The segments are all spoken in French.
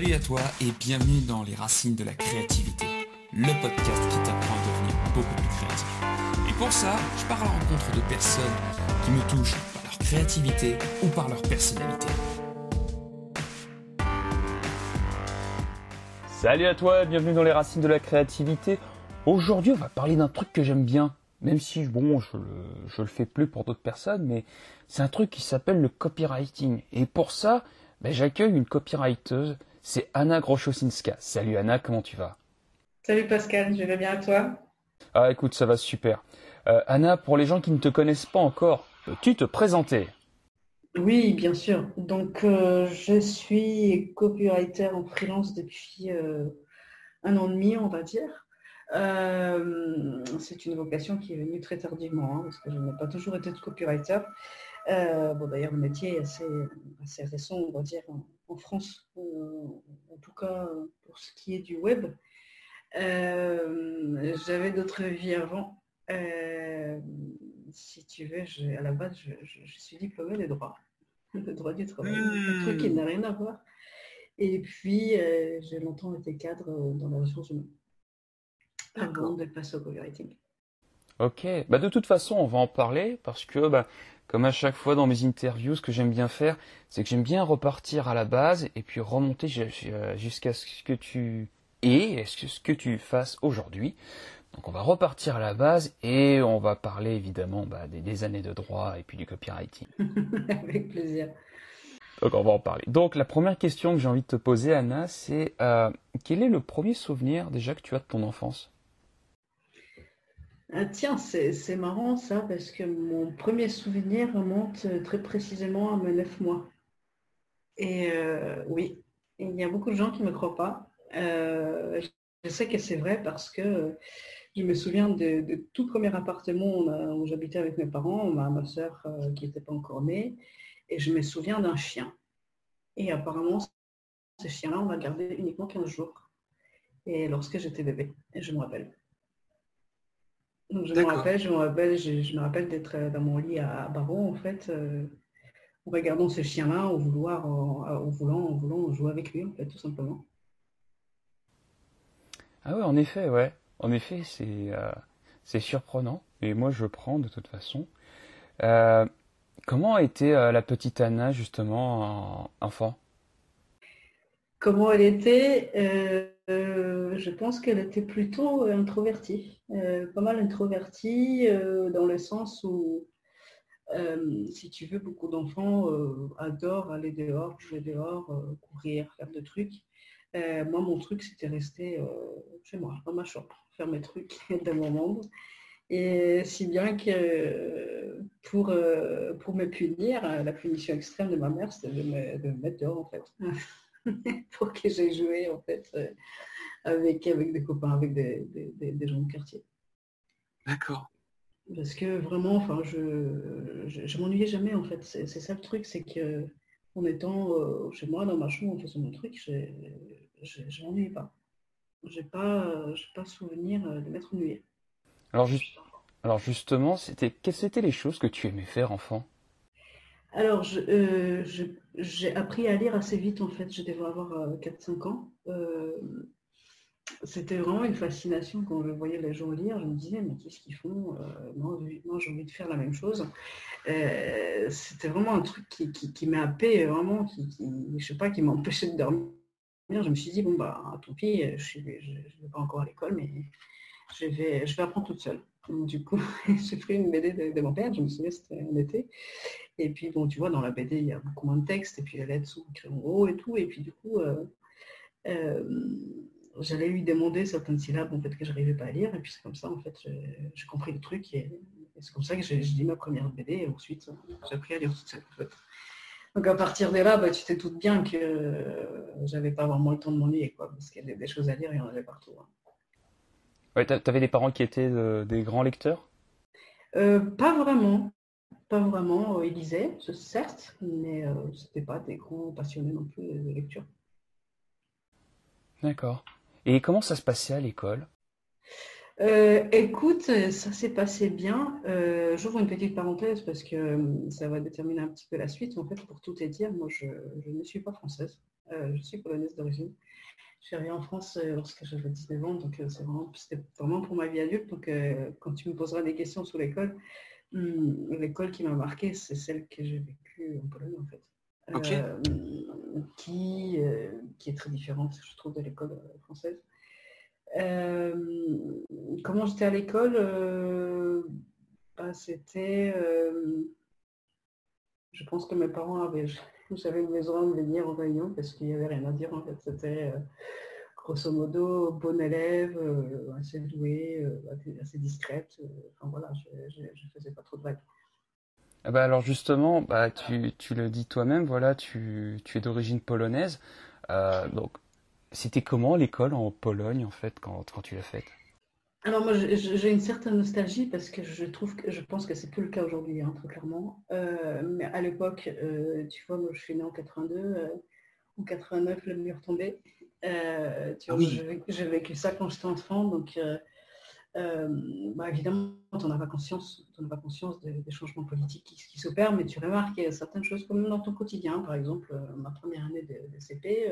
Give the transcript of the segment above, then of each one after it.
Salut à toi et bienvenue dans Les Racines de la Créativité, le podcast qui t'apprend à devenir beaucoup plus créatif. Et pour ça, je pars à la rencontre de personnes qui me touchent par leur créativité ou par leur personnalité. Salut à toi, bienvenue dans Les Racines de la Créativité. Aujourd'hui, on va parler d'un truc que j'aime bien, même si bon, je le, le fais plus pour d'autres personnes, mais c'est un truc qui s'appelle le copywriting. Et pour ça, ben, j'accueille une copywriteuse c'est Anna Grochosinska. Salut Anna, comment tu vas? Salut Pascal, je vais bien à toi? Ah écoute, ça va super. Euh, Anna, pour les gens qui ne te connaissent pas encore, peux-tu te présenter? Oui, bien sûr. Donc euh, je suis copywriter en freelance depuis euh, un an et demi, on va dire. c'est une vocation qui est venue très tardivement, hein, parce que je n'ai pas toujours été de copywriter. bon, d'ailleurs, le métier est assez, assez récent, on va dire, en France, en tout cas pour ce qui est du web. Euh, j'avais d'autres vies avant. Euh, si tu veux, à la base, je, suis diplômée de droit, de droit du travail, un truc qui n'a rien à voir. Et puis, euh, j'ai longtemps été cadre dans la ressource humaine, avant de passer au copywriting. Ok, bah de toute façon, on va en parler parce que bah, comme à chaque fois dans mes interviews, ce que j'aime bien faire, c'est que j'aime bien repartir à la base et puis remonter jusqu'à ce que tu es, ce que tu fasses aujourd'hui. Donc on va repartir à la base et on va parler évidemment bah, des, années de droit et puis du copywriting. Avec plaisir. Donc on va en parler. Donc la première question que j'ai envie de te poser, Anna, c'est euh, quel est le premier souvenir déjà que tu as de ton enfance? Ah, tiens, c'est marrant ça, parce que mon premier souvenir remonte euh, très précisément à mes neuf mois. Et euh, oui, il y a beaucoup de gens qui ne me croient pas. Euh, je sais que c'est vrai parce que je me souviens de, tout premier appartement où, j'habitais avec mes parents, ma, soeur qui n'était pas encore née, et je me souviens d'un chien. Et apparemment, ce chien-là, on l'a gardé uniquement 15 jours. Et lorsque j'étais bébé, je me rappelle je me rappelle, je me rappelle, je, me rappelle d'être euh, dans mon lit à Baron, en fait, euh, en regardant ce chien-là, au vouloir, en, voulant, en voulant jouer avec lui, en fait, tout simplement. Ah ouais, en effet, ouais. En effet, c'est euh, c'est surprenant. Et moi, je prends de toute façon. comment était la petite Anna, justement, enfant? Comment elle était euh, Je pense qu'elle était plutôt introvertie, euh, pas mal introvertie euh, dans le sens où, si tu veux, beaucoup d'enfants adorent aller dehors, jouer dehors, courir, faire des trucs. moi, mon truc, c'était rester chez moi, dans ma chambre, faire mes trucs dans mon monde. Et si bien que pour, pour me punir, la punition extrême de ma mère, c'était de me mettre dehors en fait. pour que j'ai joué en fait euh, avec, avec des copains, avec des, gens de quartier. D'accord. Parce que vraiment, enfin, je, je, m'ennuyais jamais en fait. C'est ça le truc, c'est que en étant euh, chez moi dans ma chambre en faisant mon truc, je ne m'ennuyais pas. J'ai pas, pas souvenir de m'être ennuyé. Alors, alors justement, c'était quelles étaient les choses que tu aimais faire enfant? Alors, euh, j'ai appris à lire assez vite, en fait. Je devais avoir 4-5 euh, ans. Euh, c'était vraiment une fascination quand je voyais les gens lire. Je me disais, mais qu'est-ce qu'ils font Moi, j'ai envie de faire la même chose. C'était vraiment un truc qui, qui, m'a happé, vraiment, qui, je sais pas, qui m'empêchait de dormir. Je me suis dit, bon, bah, tant pis, je ne vais pas encore à l'école, mais je vais apprendre toute seule. Du coup, j'ai pris une BD de, mon père, je me souviens, c'était en été. Et puis, bon, tu vois, dans la BD, il y a beaucoup moins de texte, et puis lettres sont écrites en gros et tout. Et puis, du coup, euh, euh, j'allais lui demander certaines syllabes en fait, que je n'arrivais pas à lire. Et puis, c'est comme ça, en fait, j'ai compris le truc. Et, c'est comme ça que j'ai dit ma première BD. Et ensuite, j'ai appris à lire toute seule, en. Donc, à partir de là, bah, tu te doutes bien que euh, j'avais pas vraiment le temps de m'ennuyer, quoi, parce qu'il y avait des choses à lire, il y en avait partout. Hein. Ouais, t'avais des parents qui étaient euh, des grands lecteurs? Euh, Pas vraiment. Pas vraiment. Euh, ils lisaient, certes, mais ce n'étaient pas des grands passionnés non plus de lecture. D'accord. Et comment ça se passait à l'école? Écoute, ça s'est passé bien. J'ouvre une petite parenthèse parce que ça va déterminer un petit peu la suite. En fait, pour tout te dire, moi, je, je ne suis pas française. je suis polonaise d'origine. Je suis arrivée en France lorsque j'avais 19 ans, donc c'est vraiment, c'était vraiment pour ma vie adulte. Donc quand tu me poseras des questions sur l'école, hmm, l'école qui m'a marqué, c'est celle que j'ai vécue en Pologne en fait. qui, qui est très différente, je trouve, de l'école française. comment j'étais à l'école bah, C'était je pense que mes parents avaient, j'avais besoin de venir en réunion parce qu'il n'y avait rien à dire en fait. C'était euh, grosso modo bon élève, euh, assez doué, euh, assez discrète. enfin voilà, je ne faisais pas trop de vagues. Ah bah alors justement, bah, tu, tu le dis toi-même, voilà, tu, tu es d'origine polonaise. donc, c'était comment l'école en Pologne en fait quand, quand tu l'as faite? Alors moi j'ai une certaine nostalgie parce que je trouve que je pense que c'est plus le cas aujourd'hui, hein, très clairement. Euh, mais à l'époque, euh, tu vois, moi je suis née en 82, euh, en 89 le mur tombait. tu vois, j'ai vécu ça quand j'étais enfant, donc bah, évidemment on n'a pas conscience, on pas conscience des, changements politiques qui, s'opèrent, mais tu remarques certaines choses comme dans ton quotidien, par exemple ma première année de, de CP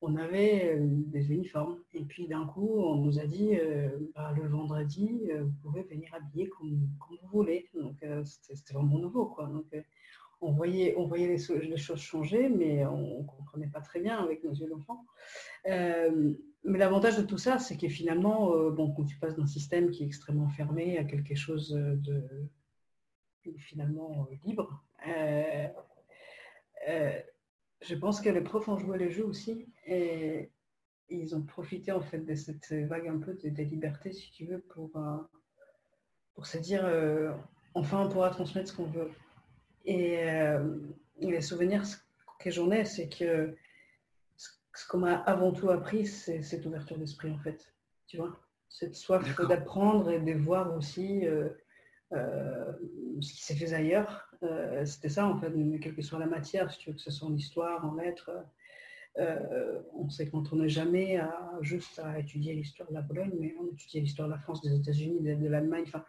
on avait euh, des uniformes. Et puis d'un coup, on nous a dit, euh, bah, le vendredi, euh, vous pouvez venir habiller comme, vous voulez. Donc c'était vraiment nouveau. Quoi. Donc, on voyait, on voyait les, choses changer, mais on ne comprenait pas très bien avec nos yeux d'enfant. mais l'avantage de tout ça, c'est que finalement, bon, quand tu passes d'un système qui est extrêmement fermé à quelque chose de finalement libre, je pense que les profs ont joué le jeu aussi et ils ont profité en fait de cette vague un peu de, liberté, si tu veux, pour, euh, pour se dire euh, enfin on pourra transmettre ce qu'on veut. Et euh, les souvenirs que j'en ai, c'est que ce qu'on m'a avant tout appris, c'est cette ouverture d'esprit en fait. Tu vois? Cette soif d'apprendre et de voir aussi ce qui s'est fait ailleurs. Euh, c'était ça, en fait, quelle que soit la matière, si tu veux que ce soit en histoire, en lettres. Euh, on sait qu'on ne tourne jamais juste à étudier l'histoire de la Pologne, mais on étudiait l'histoire de la France, des États-Unis, de, l'Allemagne. Enfin,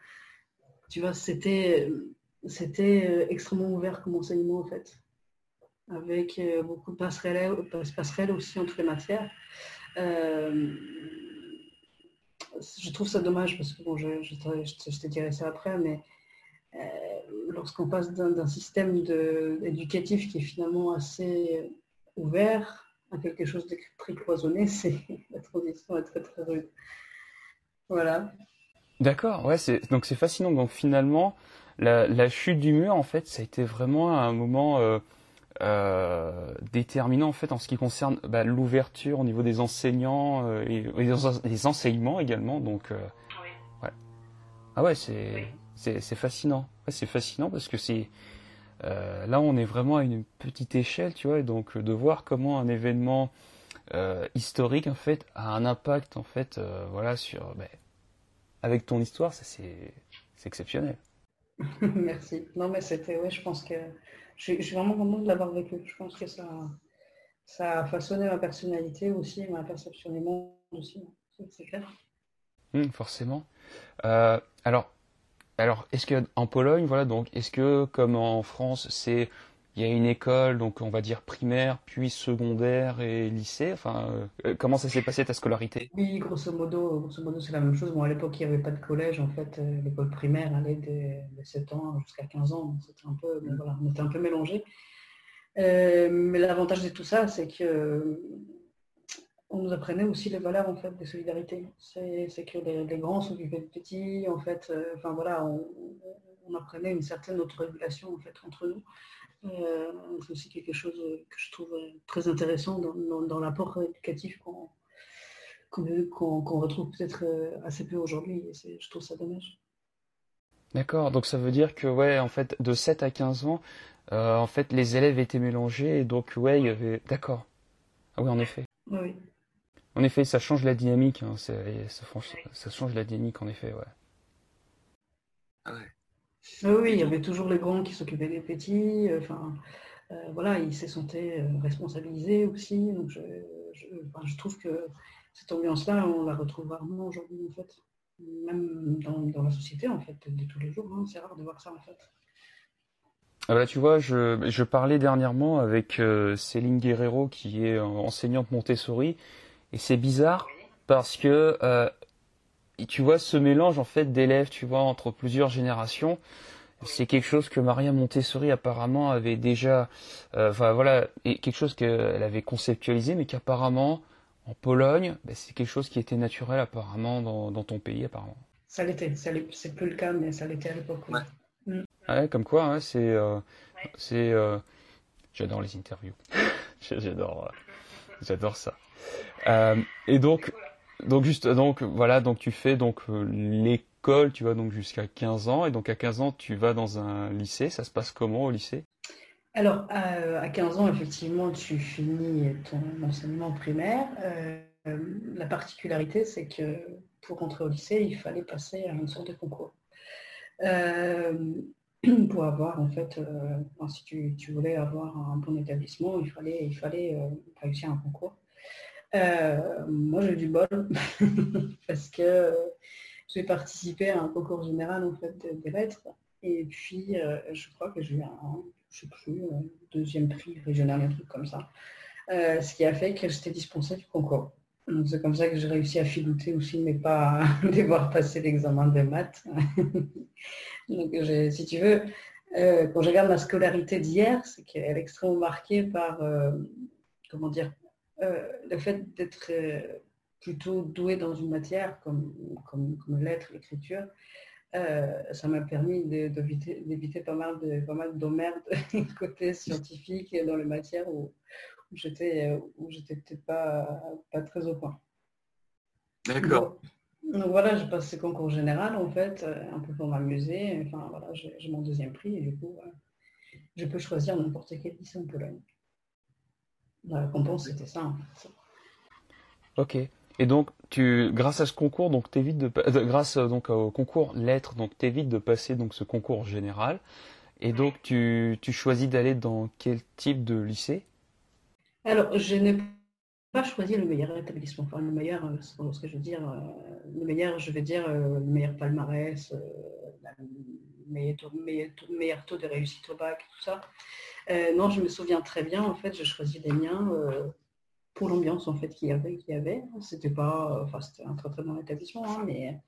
tu vois, c'était, euh, extrêmement ouvert comme enseignement, en fait, avec beaucoup de passerelles, aussi entre les matières. je trouve ça dommage parce que bon, je, je, te dirai ça après, mais lorsqu'on passe d'un système éducatif qui est finalement assez ouvert à quelque chose de très cloisonné, c'est la transition est très très rude. Voilà. D'accord, ouais, donc c'est fascinant. Donc finalement, la, chute du mur, en fait, ça a été vraiment un moment euh, euh, déterminant en fait en ce qui concerne bah, l'ouverture au niveau des enseignants et, des enseignements également. Donc, ouais. Ah ouais, c'est c'est fascinant. c'est fascinant parce que c'est euh, là on est vraiment à une petite échelle, tu vois, et donc de voir comment un événement euh, historique en fait a un impact en fait, euh, voilà sur, ben, avec ton histoire, ça c'est exceptionnel. Merci. Non mais c'était, ouais, je pense que je, suis vraiment content de l'avoir vécu. Je pense que ça, ça a façonné ma personnalité aussi, ma perception du monde aussi. C'est clair. Hum, forcément. alors alors, est-ce que en Pologne, voilà, donc, est-ce que comme en France, c'est il y a une école, donc on va dire primaire, puis secondaire et lycée. Enfin, euh, comment ça s'est passé ta scolarité? Oui, grosso modo, grosso modo, c'est la même chose. Bon, à l'époque, il n'y avait pas de collège. En fait, euh, l'école primaire allait de, 7 ans jusqu'à 15 ans. C'était un peu, voilà, on était un peu mélangés. Euh, mais l'avantage de tout ça, c'est que on nous apprenait aussi les valeurs en fait de solidarité. C'est que les, grands s'occupaient de petits, en fait, euh, enfin voilà, on, apprenait une certaine autorégulation en fait entre nous. Euh, c'est aussi quelque chose que je trouve très intéressant dans, l'apport éducatif qu'on retrouve peut-être euh, assez peu aujourd'hui. Je trouve ça dommage. D'accord, donc ça veut dire que ouais, en fait, de 7 à 15 ans, en fait, les élèves étaient mélangés, et donc ouais, il y avait. D'accord. Ah oui, en effet. Oui. En effet, ça change la dynamique. Hein, ça, change la dynamique, en effet, ouais. Ah oui, il y avait toujours les grands qui s'occupaient des petits. Euh, enfin, euh, voilà, ils se sentaient euh, responsabilisés aussi. Donc, je, trouve que cette ambiance-là, on la retrouve rarement aujourd'hui, en fait. Même dans, la société, en fait, de tous les jours. Hein, c'est rare de voir ça, en fait. Ah bah, tu vois, je, je parlais dernièrement avec euh, Céline Guerrero qui est enseignante Montessori et c'est bizarre parce que euh, tu vois ce mélange en fait d'élèves, tu vois, entre plusieurs générations. C'est quelque chose que Maria Montessori apparemment avait déjà, euh, enfin voilà, et quelque chose qu'elle avait conceptualisé, mais qu'apparemment en Pologne, ben, c'est quelque chose qui était naturel apparemment dans, dans ton pays apparemment. Ça l'était, c'est plus le cas, mais ça l'était à l'époque. Mm. Ouais, comme quoi, hein, c'est, euh, c'est, euh, j'adore les interviews, j'adore, euh, j'adore ça. et donc, donc juste, donc voilà, donc tu fais donc l'école, tu vas donc jusqu'à 15 ans, et donc à 15 ans tu vas dans un lycée. Ça se passe comment au lycée? Alors à, 15 ans, effectivement, tu finis ton enseignement primaire. la particularité, c'est que pour rentrer au lycée, il fallait passer à une sorte de concours. pour avoir, en fait, euh, si tu, voulais avoir un bon établissement, il fallait, euh, réussir un concours. Euh, moi, j'ai eu du bol parce que j'ai participé à un concours général en fait des lettres et puis je crois que j'ai eu un, je sais plus, deuxième prix régional, un truc comme ça. ce qui a fait que j'étais dispensée du concours. C'est comme ça que j'ai réussi à filouter aussi, mais pas devoir passer l'examen de maths. Donc, si tu veux, euh, quand je regarde ma scolarité d'hier, c'est qu'elle est extrêmement marquée par, euh, comment dire, euh, le fait d'être plutôt doué dans une matière comme, comme, comme l'être, l'écriture. ça m'a permis d'éviter pas mal de pas mal côté scientifique dans les matières où j'étais où j'étais peut-être pas, pas très au point. D'accord. Donc voilà, je passe ce concours général en fait, euh, un peu pour m'amuser. Enfin voilà, j'ai mon deuxième prix et du coup, euh, je peux choisir n'importe quel lycée en Pologne. La récompense, c'était ça. Ok. Et donc, tu, grâce à ce concours, donc t'évites de, euh, grâce donc au concours lettres, donc t'évites de passer donc ce concours général. Et donc, tu, tu choisis d'aller dans quel type de lycée? Alors, je n'ai pas choisi le meilleur établissement, enfin le meilleur, euh, ce que je veux dire, euh, le meilleur, je vais dire, euh, le meilleur palmarès, le meilleur taux, de réussite au bac, tout ça. non, je me souviens très bien, en fait, j'ai choisi les miens pour l'ambiance en fait qu'il y avait. Qu'il y avait. C'était pas, enfin c'était un très très bon établissement, hein, mais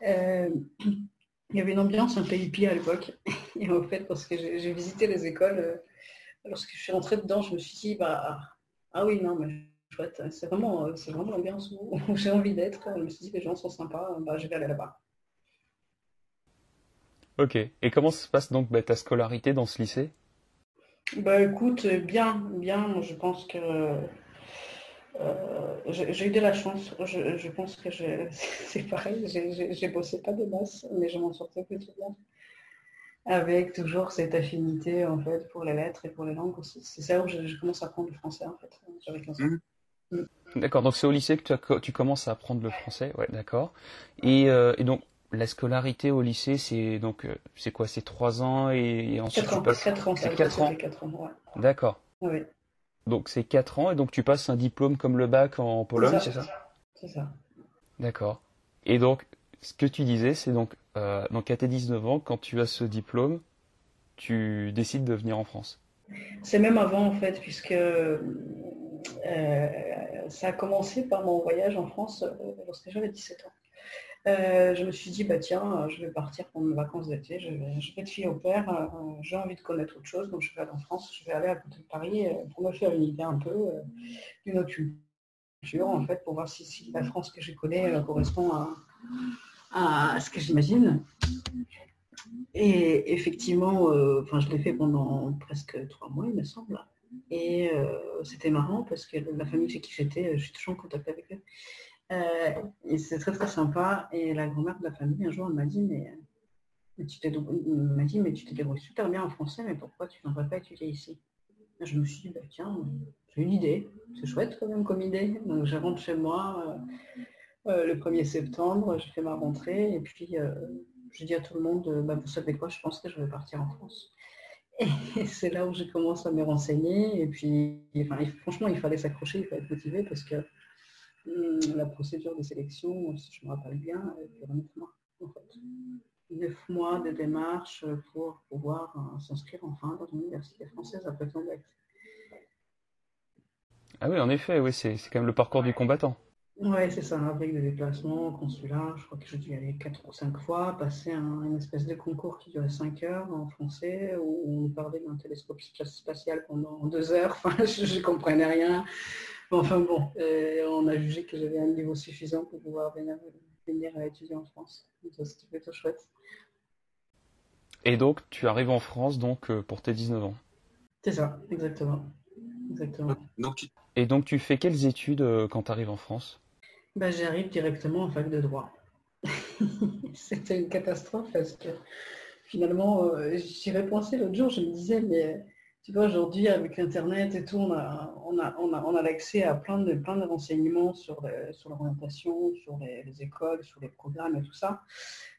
il y avait une ambiance un peu hippie à l'époque. Et en fait, parce que j'ai visité les écoles, lorsque je suis rentrée dedans, je me suis dit, bah, ah oui, non, mais c'est vraiment, euh, c'est vraiment l'ambiance où, j'ai envie d'être. Je me suis dit les gens sont sympas, bah, je vais aller là-bas. Ok. Et comment se passe donc bah, ta scolarité dans ce lycée? Bah écoute, bien, bien. Je pense que euh, j'ai eu de la chance. Je, pense que c'est pareil. J'ai bossé pas de masse, mais je m'en sortais plutôt bien. Avec toujours cette affinité en fait pour les lettres et pour les langues. C'est ça où je, commence à apprendre le français en fait. J'avais 15 ans. Mmh. D'accord, donc c'est au lycée que tu, tu, commences à apprendre le français, ouais, d'accord. Et, euh, et, donc la scolarité au lycée, c'est donc euh, c'est quoi C'est trois ans et, ensuite 4 ans, tu passes 4 ans, c'est 4 ans. 4 ans ouais. D'accord. Oui. Donc c'est 4 ans et donc tu passes un diplôme comme le bac en Pologne, c'est ça? C'est ça. D'accord. Et donc ce que tu disais, c'est donc euh, donc à tes 19 ans, quand tu as ce diplôme, tu décides de venir en France. C'est même avant en fait, puisque euh, ça a commencé par mon voyage en France euh, lorsque j'avais 17 ans. Je me suis dit, bah tiens, je vais partir pour mes vacances d'été, je vais, être fille au père, j'ai envie de connaître autre chose, donc je vais aller en France, je vais aller à côté de Paris pour me faire une idée un peu d'une autre culture, en fait, pour voir si, la France que je connais correspond à, ce que j'imagine. Et effectivement, enfin, je l'ai fait pendant presque trois mois, il me semble. Et euh, c'était marrant parce que la famille chez qui j'étais, je suis toujours en contact avec eux. Euh, et c'est très très sympa. Et la grand-mère de la famille, un jour, elle m'a dit, mais, tu t'es débrouilles super bien en français, mais pourquoi tu n'aimerais pas étudier ici? Je me suis dit, bah, tiens, j'ai une idée. C'est chouette quand même comme idée. Donc je rentre chez moi euh, le 1er septembre, je fais ma rentrée et puis je dis à tout le monde, bah, vous savez quoi, je pense que je vais partir en France. Et c'est là où j'ai commencé à me renseigner. Et puis, franchement, il fallait s'accrocher, il fallait être motivé parce que hum, la procédure de sélection, si je me rappelle bien, durait neuf mois. Neuf mois de démarche pour pouvoir s'inscrire enfin dans une université française après ton bac. Ah oui, en effet, oui, c'est quand même le parcours du combattant. Ouais, c'est ça, avec des déplacements, consulat, je crois que j'ai dû y aller quatre ou cinq fois, passer un, une espèce de concours qui durait cinq heures en français, où on parlait d'un télescope spatial pendant deux heures, enfin, je ne comprenais rien. Enfin bon, euh, on a jugé que j'avais un niveau suffisant pour pouvoir venir, venir étudier en France. C'était plutôt chouette. Et donc, tu arrives en France donc euh, pour tes 19 ans C'est ça, exactement. exactement. Et donc, tu fais quelles études euh, quand tu arrives en France? Bah, J'arrive directement en fac de droit. C'était une catastrophe parce que finalement, euh, j'y ai pensé l'autre jour, je me disais, mais tu vois, aujourd'hui, avec Internet et tout, on a, on a, on a, on a l'accès à plein de, plein de renseignements sur, sur l'orientation, sur les, écoles, sur les programmes et tout ça.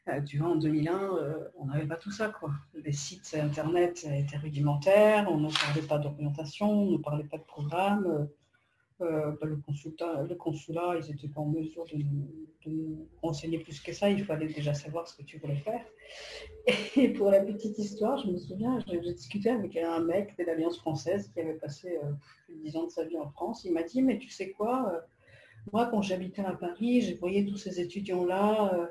Euh, tu vois, en 2001, euh, on n'avait pas tout ça, quoi. Les sites Internet étaient rudimentaires, on ne parlait pas d'orientation, on ne parlait pas de programme. Euh, bah, le, consulat, ils n'étaient pas en mesure de nous, renseigner plus que ça. Il fallait déjà savoir ce que tu voulais faire. Et pour la petite histoire, je me souviens, j'ai discuté avec un mec de l'Alliance française qui avait passé euh, plus de 10 ans de sa vie en France. Il m'a dit, mais tu sais quoi, euh, moi, quand j'habitais à Paris, je voyais tous ces étudiants-là.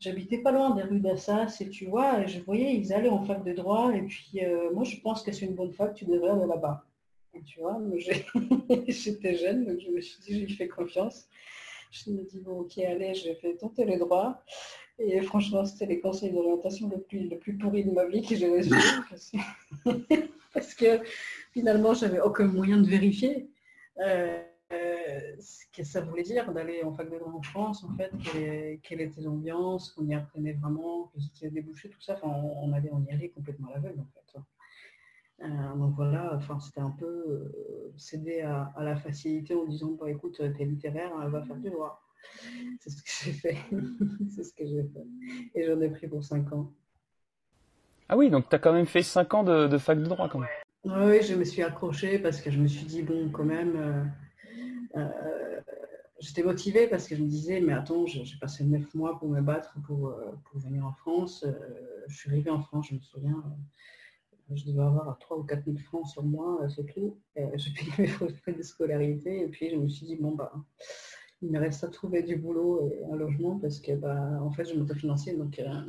J'habitais pas loin des rues d'Assas et tu vois, je voyais, ils allaient en fac de droit. Et puis, moi, je pense que c'est une bonne fac, tu devrais aller là-bas. Tu vois, j'étais jeune, donc je me suis dit, je lui fais confiance. Je me dis, bon, ok, allez, je vais tenter les droits. Et franchement, c'était les conseils d'orientation le plus, le pourri de ma vie que j'ai reçu. Parce que finalement, j'avais aucun moyen de vérifier euh, ce que ça voulait dire d'aller en fac de droit en France, en fait, quelle, était l'ambiance, qu'on y apprenait vraiment, que c'était débouché, tout ça. Enfin, on, allait, on y allait complètement à l'aveugle, en fait. Euh, donc voilà, enfin, c'était un peu euh, céder à, la facilité en disant bah, écoute, t'es littéraire, elle va faire du droit. C'est ce que j'ai fait. c'est ce que j'ai fait. Et j'en ai pris pour 5 ans. Ah oui, donc tu as quand même fait 5 ans de, fac de droit quand même. Oui, je me suis accrochée parce que je me suis dit, bon, quand même, euh, j'étais motivée parce que je me disais, mais attends, j'ai passé 9 mois pour me battre pour, pour venir en France. je suis arrivée en France, je me souviens, je devais avoir 3 ou 4 000 francs sur moi, euh, c'est tout. J'ai payé mes frais de scolarité et puis je me suis dit, bon, bah, il me reste à trouver du boulot et un logement parce que, bah, en fait, je m'autofinanciais. Donc, euh,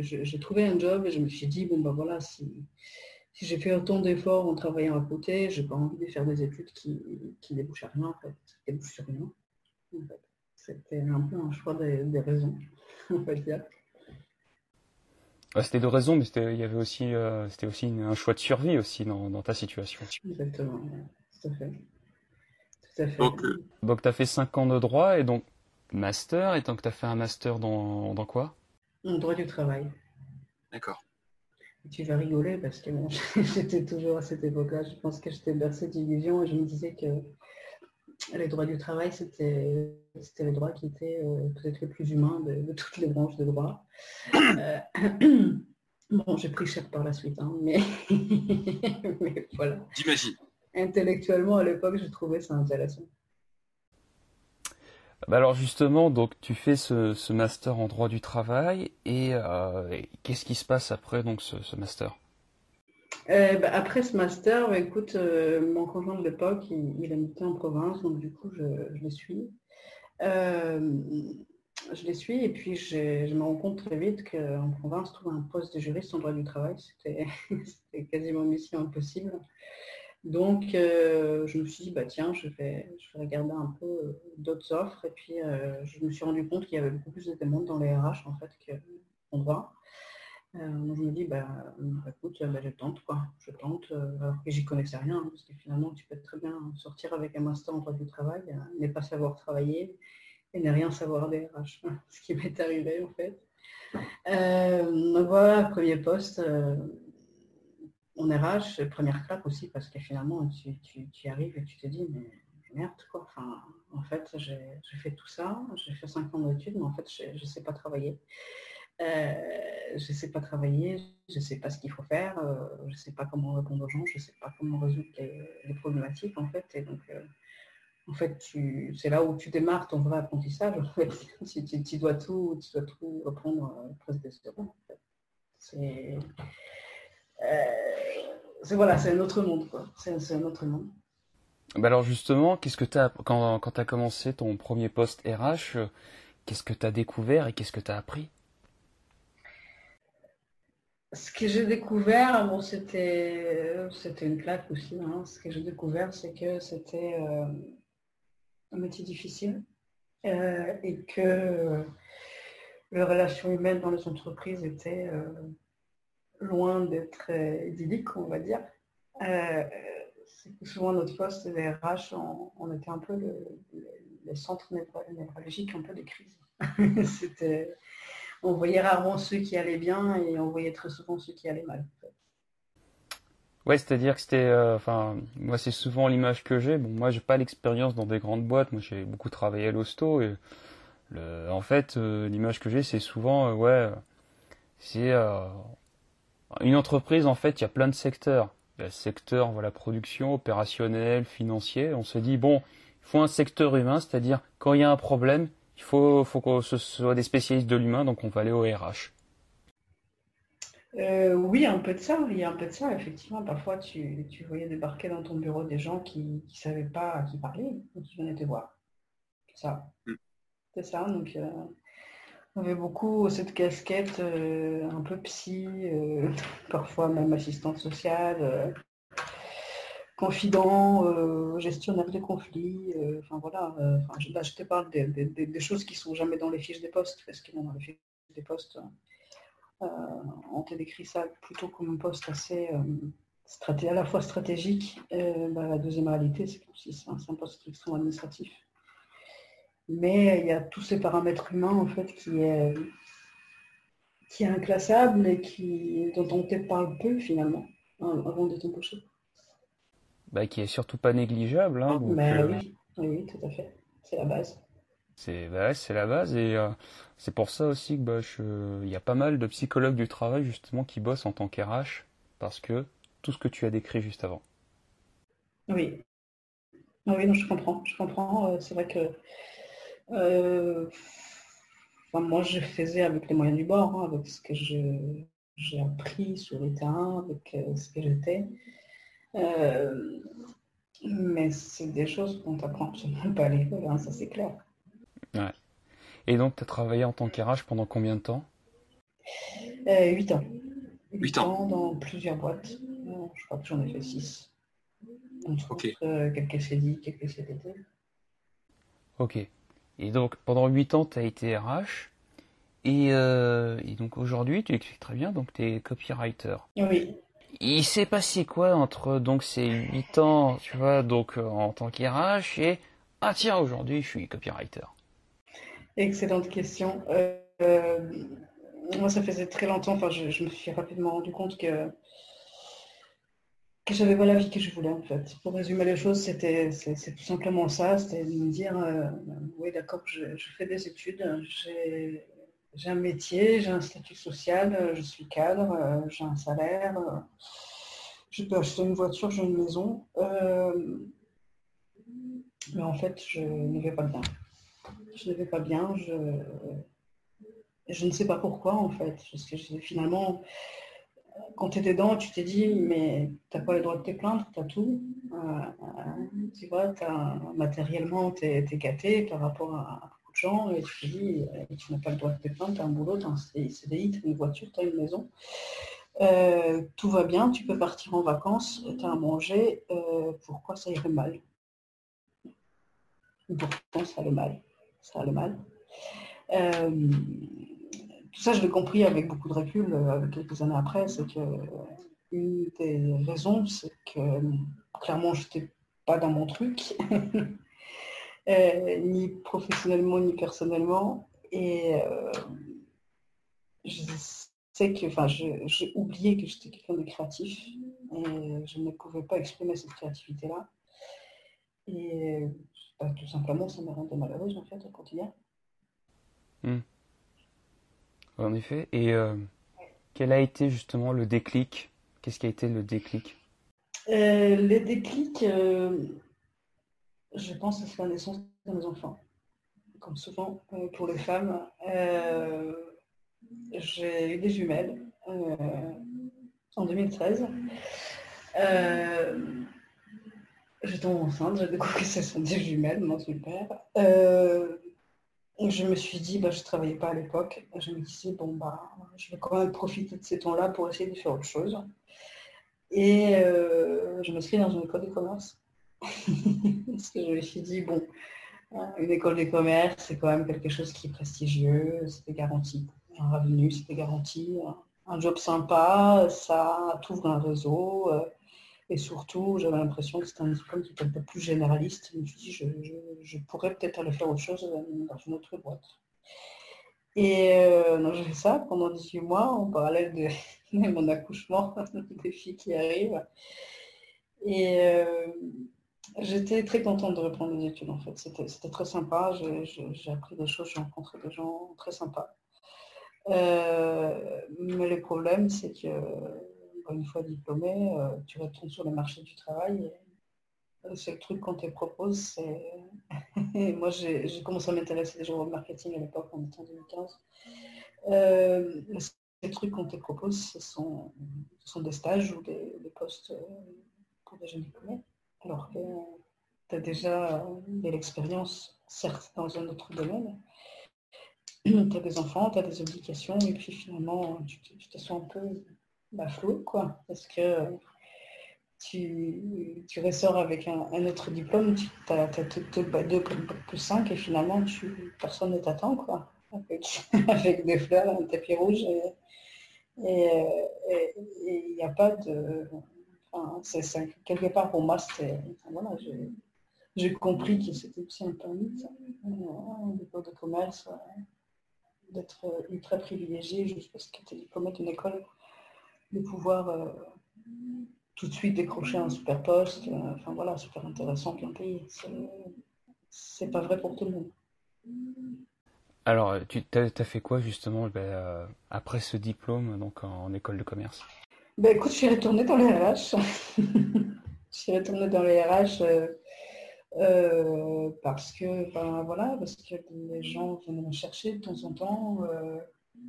j'ai trouvé un job et je me suis dit, bon, bah voilà, si, j'ai fait autant d'efforts en travaillant à côté, j'ai pas envie de faire des études qui, qui débouchent à rien, en fait, qui débouchent sur rien. C'était un peu un choix des, des raisons, on va dire c'était de raison, mais il y avait aussi, euh, c'était aussi un choix de survie aussi dans, ta situation. Exactement, tout à fait. Donc, tu as fait 5 ans de droit et donc master, et tant que tu as fait un master dans, dans quoi? En droit du travail. D'accord. Tu vas rigoler parce que j'étais toujours à cette époque-là, je pense que j'étais bercé d'illusions et je me disais que les droits du travail, c'était les droits qui étaient euh, peut-être les plus humains de, toutes les branches de droit. Euh, bon, j'ai pris cher par la suite, hein, mais, voilà. J'imagine. Intellectuellement, à l'époque, je trouvais ça intéressant. Bah alors justement, donc tu fais ce, master en droit du travail et, euh, qu'est-ce qui se passe après donc ce master? Euh, bah, après ce master, bah, écoute, euh, mon conjoint de l'époque, il, il habitait en province, donc du coup, je, je suis. Euh, je les suis et puis je me rends compte très vite qu'en province, trouver un poste de juriste en droit du travail, c'était quasiment mission impossible. Donc, je me suis dit, bah, tiens, je vais, je vais regarder un peu d'autres offres. Et puis, je me suis rendu compte qu'il y avait beaucoup plus de demandes dans les RH, en fait, qu'en droit. Euh, je me dis, bah, bah écoute, bah, je tente, quoi. Je tente, euh, alors que j'y connaissais rien, hein, parce que finalement, tu peux très bien sortir avec un master en droit du travail, euh, ne pas savoir travailler et ne rien savoir des RH, ce qui m'est arrivé en fait. donc voilà, premier poste en RH, première claque aussi, parce que finalement, tu, arrives et tu te dis, mais merde, quoi. Enfin, en fait, j'ai fait tout ça, j'ai fait 5 ans d'études, mais en fait, je ne sais pas travailler. Euh, je ne sais pas travailler, je ne sais pas ce qu'il faut faire, euh, je ne sais pas comment répondre aux gens, je ne sais pas comment résoudre les, problématiques en fait. Et donc, euh, en fait, c'est là où tu démarres ton vrai apprentissage. Tu, dois tout, tu dois tout reprendre presque des secondes. C'est, voilà, c'est un autre monde. C'est, un autre monde. Bah alors justement, qu'est-ce que as quand, quand tu as commencé ton premier poste RH, qu'est-ce que tu as découvert et qu'est-ce que tu as appris? Ce que j'ai découvert, bon, c'était, une claque aussi. Hein. Ce que j'ai découvert, c'est que c'était euh, un métier difficile euh, et que euh, les relations humaines dans les entreprises étaient loin d'être idylliques, on va dire. souvent notre poste des RH, on, était un peu le, les centres névrologiques un peu des crises. c'était on voyait rarement ceux qui allaient bien et on voyait très souvent ceux qui allaient mal. Ouais, c'est-à-dire que c'était, euh, enfin, moi c'est souvent l'image que j'ai. Bon, moi j'ai pas l'expérience dans des grandes boîtes. Moi j'ai beaucoup travaillé à l'hosto et en fait euh, l'image que j'ai c'est souvent, euh, ouais, c'est une entreprise en fait il y a plein de secteurs. Il y a le secteur voilà production, opérationnel, financier. On se dit bon, il faut un secteur humain, c'est-à-dire quand il y a un problème, il faut, faut que ce soit des spécialistes de l'humain, donc on va aller au RH. Euh, oui, un peu de ça, il y a un peu de ça, effectivement. Parfois, tu, voyais débarquer dans ton bureau des gens qui ne savaient pas à qui parler, qui venaient te voir. C'est ça. Mm. C'est ça, donc euh, on avait beaucoup cette casquette euh, un peu psy, parfois même assistante sociale, confident, euh, gestionnaire de conflits, euh, enfin voilà, euh, je te parle des, choses qui sont jamais dans les fiches des postes, parce que dans les fiches des postes, on te décrit ça plutôt comme un poste assez à la fois stratégique, bah, la deuxième réalité c'est que c'est un, poste extrêmement administratif. Mais il y a tous ces paramètres humains en fait qui est qui est inclassable et dont on te parle peu finalement hein, avant de t'embaucher. Bah, qui est surtout pas négligeable. Hein, bah euh, oui. tout à fait. C'est la base. C'est bah, c'est la base et euh, c'est pour ça aussi que bah, il y a pas mal de psychologues du travail justement qui bossent en tant qu'RH parce que tout ce que tu as décrit juste avant. Oui. Ah oui, non, je comprends. Je comprends. Euh, c'est vrai que moi, je faisais avec les moyens du bord, hein, avec ce que j'ai appris sur le terrain, avec ce que j'étais. Euh, mais c'est des choses qu'on t'apprend absolument pas à l'école, hein, ça c'est clair. Ouais. Et donc, tu as travaillé en tant qu'RH pendant combien de temps? Euh, 8 ans. 8, ans. dans plusieurs boîtes. Euh, je crois que j'en ai fait 6. ok. Euh, quelques CDI, quelques CDT. Ok. Et donc, pendant 8 ans, tu as été RH. Et, et donc, aujourd'hui, tu expliques très bien, donc tu es copywriter. Oui, il s'est passé quoi entre donc ces 8 ans, tu vois, donc euh, en tant qu'IRH et ah tiens aujourd'hui je suis copywriter? Excellente question. Euh, euh, moi ça faisait très longtemps, je, me suis rapidement rendu compte que que j'avais pas la vie que je voulais en fait. Pour résumer les choses, c'était c'est tout simplement ça, c'était de me dire oui d'accord je, je, fais des études, j'ai j'ai un métier, j'ai un statut social, euh, je suis cadre, euh, j'ai un salaire, euh, je peux acheter une voiture, j'ai une maison. mais en fait, je ne vais pas bien. Je ne vais pas bien, je, je ne sais pas pourquoi en fait. Parce que finalement, quand tu es dedans, tu t'es dit, mais tu n'as pas le droit de te plaindre, tu as tout. tu vois, as, matériellement, tu es, gâté par rapport à, gens et tu dis, euh, tu n'as pas le droit de te plaindre, tu as un boulot, tu as un CDI, tu as une voiture, tu as une maison. Euh, tout va bien, tu peux partir en vacances, tu as à manger, euh, pourquoi ça irait mal? Pourtant, ça allait mal? Ça allait mal. tout ça, je l'ai compris avec beaucoup de recul, quelques années après, c'est que une des raisons, c'est que clairement, je n'étais pas dans mon truc. Euh, ni professionnellement ni personnellement. Et euh, je sais que, enfin, j'ai oublié que j'étais quelqu'un de créatif et je ne pouvais pas exprimer cette créativité-là. Et bah, tout simplement, ça me rendait malheureuse en fait au quotidien. Hmm. En effet. Et euh, quel a été justement le déclic? Qu'est-ce qui a été le déclic? Le déclic, je pense que c'est la naissance de mes enfants. Comme souvent pour les femmes, j'ai eu des jumelles en 2013. je tombe enceinte, j'ai découvert que ce sont des jumelles, mon super. Euh, je me suis dit, bah, je ne travaillais pas à l'époque. Je me disais, bon, bah, je vais quand même profiter de ces temps-là pour essayer de faire autre chose. Et euh, je me suis dans une école de commerce. Parce que je me suis dit, bon, une école de commerce, c'est quand même quelque chose qui est prestigieux, c'était garanti. Un revenu, c'était garanti. Un job sympa, ça t'ouvre un réseau. Euh, et surtout, j'avais l'impression que c'était un diplôme qui était un peu plus généraliste. Je me suis dit, je, pourrais peut-être aller faire autre chose dans une autre boîte. Et euh, j'ai fait ça pendant 18 mois, en parallèle de, mon accouchement, des filles qui arrivent. Et euh, j'étais très contente de reprendre mes études, en fait. C'était très sympa. J'ai appris des choses, j'ai rencontré des gens très sympas. Euh, mais le problème, c'est que une fois diplômé, euh, tu retournes sur le marché du travail. C'est le truc qu'on te propose, c'est... Moi, j'ai commencé à m'intéresser déjà au marketing à l'époque, en 2015. Euh, les trucs qu'on te propose, ce sont, sont, des stages ou des, postes euh, pour des jeunes diplômés. Déjà de l'expérience, certes, dans un autre domaine. Tu as des enfants, tu as des obligations, et puis finalement, tu, te sens un peu bah, quoi. Parce que tu, tu ressors avec un, autre diplôme, tu as, 2 plus 5 et finalement tu, personne ne t'attend, quoi. Avec, des fleurs, un tapis rouge et il n'y a pas de... Quelque part pour moi, c'était... Voilà, j'ai, compris que c'était aussi un peu un mythe, hein, de commerce, d'être ultra privilégié juste parce que tu es diplômé d'une école de pouvoir euh, tout de suite décrocher un super poste, euh, enfin voilà, super intéressant, bien payé. C'est pas vrai pour tout le monde. Alors, tu as, fait quoi justement ben, euh, après ce diplôme donc en, école de commerce? Ben, Écoute, je suis retournée dans les RH. je suis retournée dans les RH parce que, ben, voilà, parce que les gens venaient me chercher de temps en temps.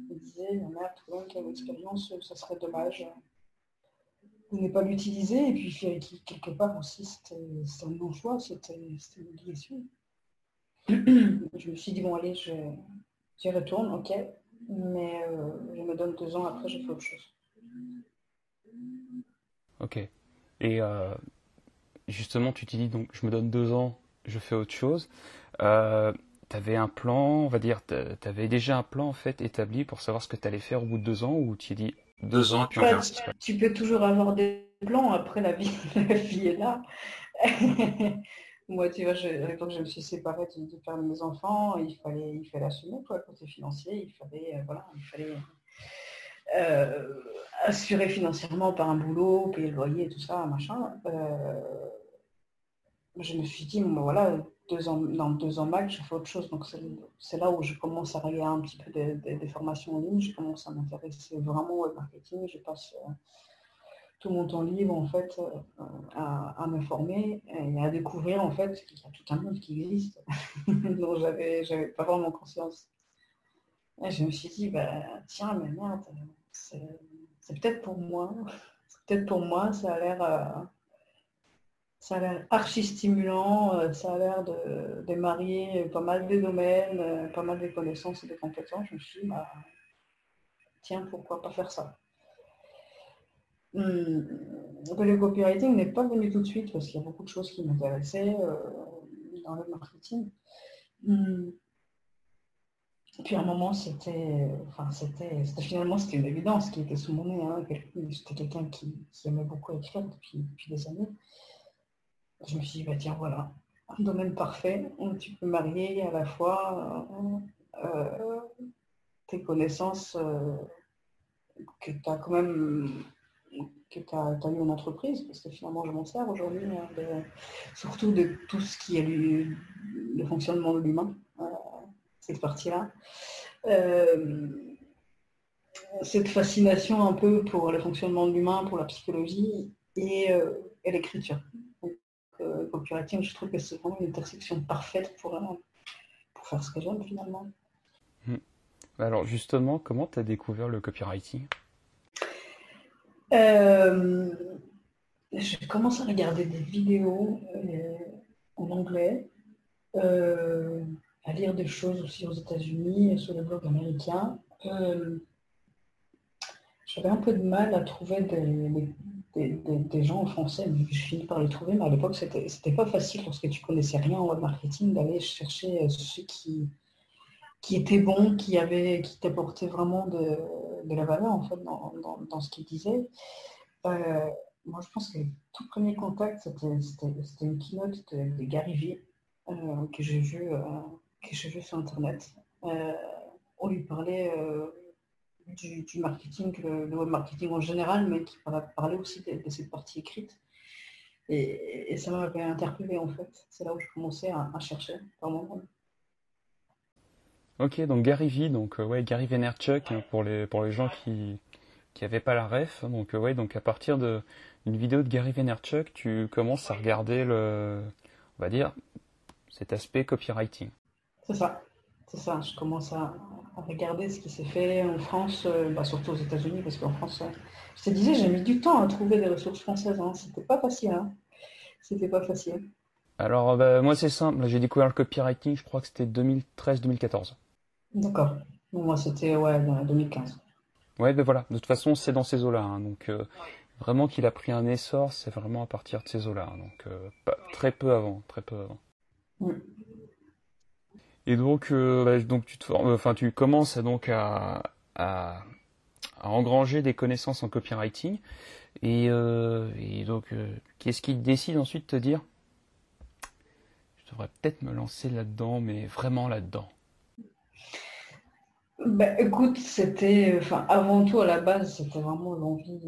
Il disait, merde, toi qui a l'expérience, ça serait dommage de ne pas l'utiliser. Et puis, quelque part aussi, c'était un bon choix, c'était une obligation. je me suis dit, bon, allez, j'y retourne, ok, mais euh, je me donne deux ans après, je fais autre chose. Ok. Et euh, justement, tu t'es dit, donc, je me donne deux ans, je fais autre chose. Euh, tu avais un plan, on va dire, tu avais déjà un plan en fait établi pour savoir ce que tu allais faire au bout de deux ans ou tu dis deux ans puis on Tu peux toujours avoir des plans, après la vie, la vie est là. Moi, tu vois, je, l'époque, je me suis séparée de, de mes enfants, il fallait, il fallait assumer, quoi, côté financier, il fallait, euh, voilà, il fallait euh, assurer financièrement par un boulot, payer le loyer tout ça, machin. Euh, je me suis dit, bon, voilà, deux ans, dans deux ans max, je fais autre chose. Donc c'est là où je commence à regarder un petit peu des, formations en ligne. Je commence à m'intéresser vraiment au marketing. Je passe euh, tout mon temps libre en fait à, me former et à découvrir en fait qu'il y a tout un monde qui existe dont j'avais pas vraiment conscience. Et je me suis dit bah tiens mais merde c'est peut-être pour moi. Peut-être pour moi. Ça a l'air euh, ça a l'air archi stimulant, euh, ça a l'air de, marier pas mal de domaines, euh, pas mal de connaissances et de compétences. Je me suis dit, bah, tiens, pourquoi pas faire ça? Hum, Le copywriting n'est pas venu tout de suite parce qu'il y a beaucoup de choses qui m'intéressaient dans le marketing. Hum, puis à un moment, c'était, enfin, c'était, finalement, c'était une évidence qui était sous mon nez. Hein. C'était quelqu'un qui, aimait beaucoup écrire depuis des années. Je me suis dit, bah, tiens, voilà, un domaine parfait où tu peux marier à la fois euh, euh, tes connaissances euh, que tu as quand même que eu en entreprise, parce que finalement je m'en sers aujourd'hui, hein, surtout de tout ce qui est le, le fonctionnement de l'humain, cette partie-là. cette fascination un peu pour le fonctionnement de l'humain, pour la psychologie et l'écriture. que copywriting, je trouve que c'est vraiment une intersection parfaite pour, pour faire ce que j'aime finalement. Hmm. Alors justement, comment tu as découvert le copywriting? Euh, J'ai commencé à regarder des vidéos euh, en anglais, euh, à lire des choses aussi aux États-Unis, sur les blogs américains. J'avais un peu de mal à trouver des, gens en français, mais je finis par les trouver, mais à l'époque, c'était, pas facile lorsque tu connaissais rien en web marketing d'aller chercher euh, ceux qui, qui étaient bons, qui avaient, qui t'apportaient vraiment de, la valeur en fait dans, ce qu'ils disaient. Euh, moi, je pense que le tout premier contact, c'était, c'était, une keynote de, Gary Vee euh, que j'ai vu, que j'ai vu sur Internet. on lui parlait du, marketing, le, web marketing en général, mais qui parlait aussi de, cette partie écrite. Et, ça m'avait interpellé en fait. C'est là où je commençais à, chercher par Ok, donc Gary Vee, donc euh, ouais, Gary Vaynerchuk hein, pour les pour les gens qui qui n'avaient pas la ref. Donc euh, ouais, donc à partir de une vidéo de Gary Vaynerchuk, tu commences à regarder le, on va dire, cet aspect copywriting. C'est ça, c'est ça. Je commence à, regarder ce qui s'est fait en France, euh, bah, surtout aux États-Unis, parce qu'en France, euh, je te disais, j'ai mis du temps à trouver des ressources françaises. Hein. C'était pas facile. Hein. C'était pas facile. Alors, euh, bah, moi, c'est simple. J'ai découvert le copywriting, je crois que c'était 2013-2014. D'accord. moi, c'était ouais, 2015. Ouais, ben voilà. De toute façon, c'est dans ces eaux-là. Hein. Donc, vraiment qu'il a pris un essor, c'est vraiment à partir de ces eaux-là. Donc, pas, très peu avant. Très peu avant. Mm. Et donc, euh, bah, donc tu te enfin tu commences donc à, engranger des connaissances en copywriting. Et, euh, donc, euh, qu'est-ce qui décide ensuite de te dire? Je devrais peut-être me lancer là-dedans, mais vraiment là-dedans. Bah, écoute, c'était, enfin, avant tout à la base, c'était vraiment l'envie,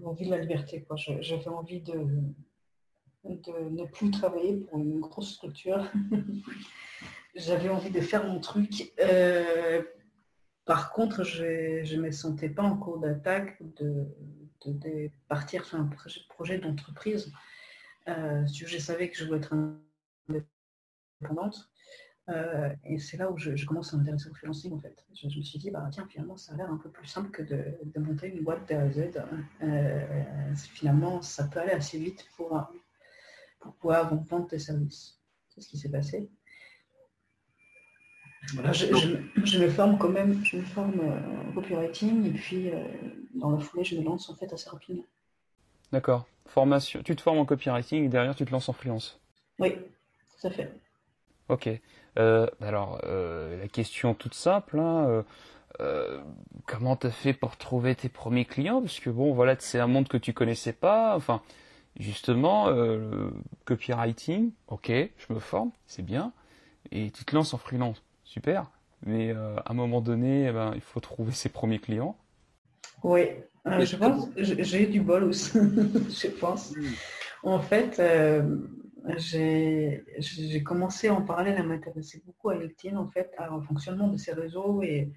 l'envie de la liberté. Quoi. J'avais envie de ne plus travailler pour une grosse structure. J'avais envie de faire mon truc. Euh, par contre, je ne me sentais pas en cours d'attaque de, partir sur un projet, d'entreprise. Euh, je savais que je voulais être indépendante. Euh, et c'est là où je, commence à m'intéresser au freelancing en fait. Je, me suis dit, bah tiens, finalement, ça a l'air un peu plus simple que de, monter une boîte de finalement, ça peut aller assez vite pour, pour pouvoir vendre tes services. C'est ce qui s'est passé je, me forme quand même, je me forme euh, en copywriting et puis euh, dans la foulée, je me lance en fait assez rapidement. D'accord. Formation. Tu te formes en copywriting et derrière tu te lances en freelance. Oui, tout à fait. Ok. Euh, alors la question toute simple. Hein, comment tu as fait pour trouver tes premiers clients? Parce que bon, voilà, c'est un monde que tu connaissais pas. Enfin, justement, copywriting. Ok, je me forme, c'est bien. Et tu te lances en freelance super. Mais euh, à un moment donné, eh ben, il faut trouver ses premiers clients. Oui, euh, je pense, j'ai eu du bol aussi, je pense. Hmm. En fait, euh, j'ai commencé en parallèle à m'intéresser beaucoup à LinkedIn, en fait, au fonctionnement de ces réseaux et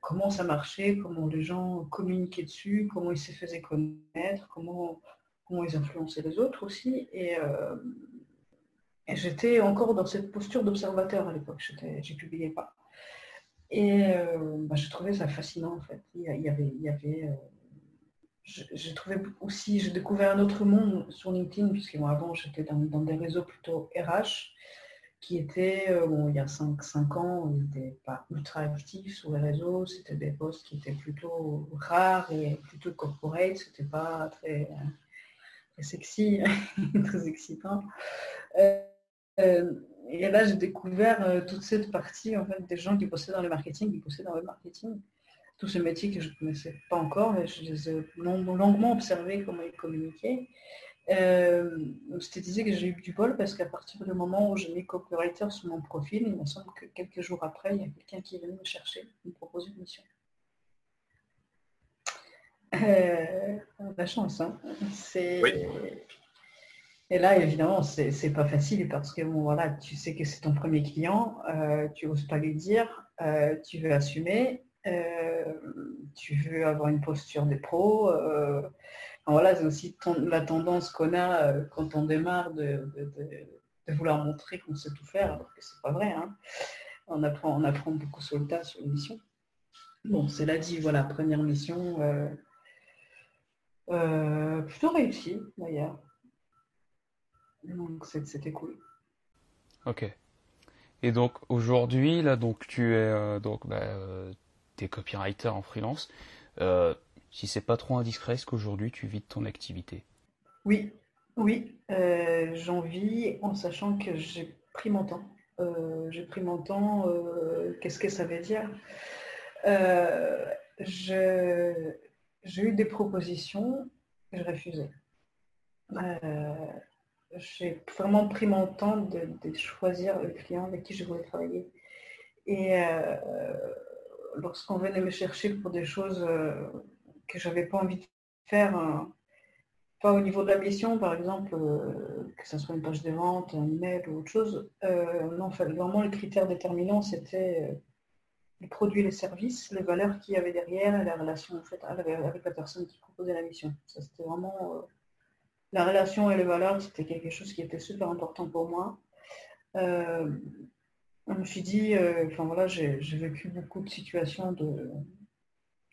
comment ça marchait, comment les gens communiquaient dessus, comment ils se faisaient connaître, comment, comment ils influençaient les autres aussi. Et j'étais encore dans cette posture d'observateur à l'époque, je ne publiais pas. Et euh, bah, je trouvais ça fascinant en fait. Il y avait, il y avait euh, j'ai trouvé aussi, j'ai découvert un autre monde sur LinkedIn, puisque moi avant j'étais dans, des réseaux plutôt RH, qui étaient, euh, bon, il y a 5, 5 ans, ils n'étaient pas ultra actifs sur les réseaux, c'était des postes qui étaient plutôt rares et plutôt corporate, c'était pas très, très sexy, très excitant. Et là, j'ai découvert euh, toute cette partie en fait, des gens qui possèdent dans le marketing, qui possèdent dans le marketing. Tous ces métiers que je ne connaissais pas encore, mais je les ai longuement observés, comment ils communiquaient. Euh, je te disais que j'ai eu du bol parce qu'à partir du moment où j'ai mis copywriter sur mon profil, il me semble que quelques jours après, il y a quelqu'un qui est venu me chercher, me proposer une mission. la chance, hein. C'est et là, évidemment, c'est pas facile parce que bon, voilà, tu sais que c'est ton premier client, euh, tu n'oses pas lui dire, euh, tu veux assumer, euh, tu veux avoir une posture de pro, voilà, c'est aussi la tendance qu'on a quand on démarre de, vouloir montrer qu'on sait tout faire, alors que c'est pas vrai. Hein. On, apprend, on apprend beaucoup sur le tas sur une mission. Bon, c'est là dit, voilà, première mission. Plutôt réussie d'ailleurs. Donc c'était cool. Ok. Et donc aujourd'hui, là, donc tu es donc bah, es copywriter en freelance. Si c'est pas trop indiscret, est-ce qu'aujourd'hui tu vis de ton activité? Oui, oui, euh, j'en vis en sachant que j'ai pris mon temps. Euh, j'ai pris mon temps, euh, qu'est-ce que ça veut dire? J'ai eu des propositions, je refusais. J'ai vraiment pris mon temps de, choisir le client avec qui je voulais travailler. Et lorsqu'on venait me chercher pour des choses que j'avais pas envie de faire, euh, pas au niveau de la mission, par exemple, euh, que ce soit une page de vente, un email ou autre chose. Euh, non, vraiment, le critère déterminant, c'était les produits, les services, les valeurs qu'il y avait derrière et la relation en fait, avec, la personne qui proposait la mission. Ça, c'était vraiment la relation et les valeurs, c'était quelque chose qui était super important pour moi. je me suis dit, enfin voilà, j'ai vécu beaucoup de situations de,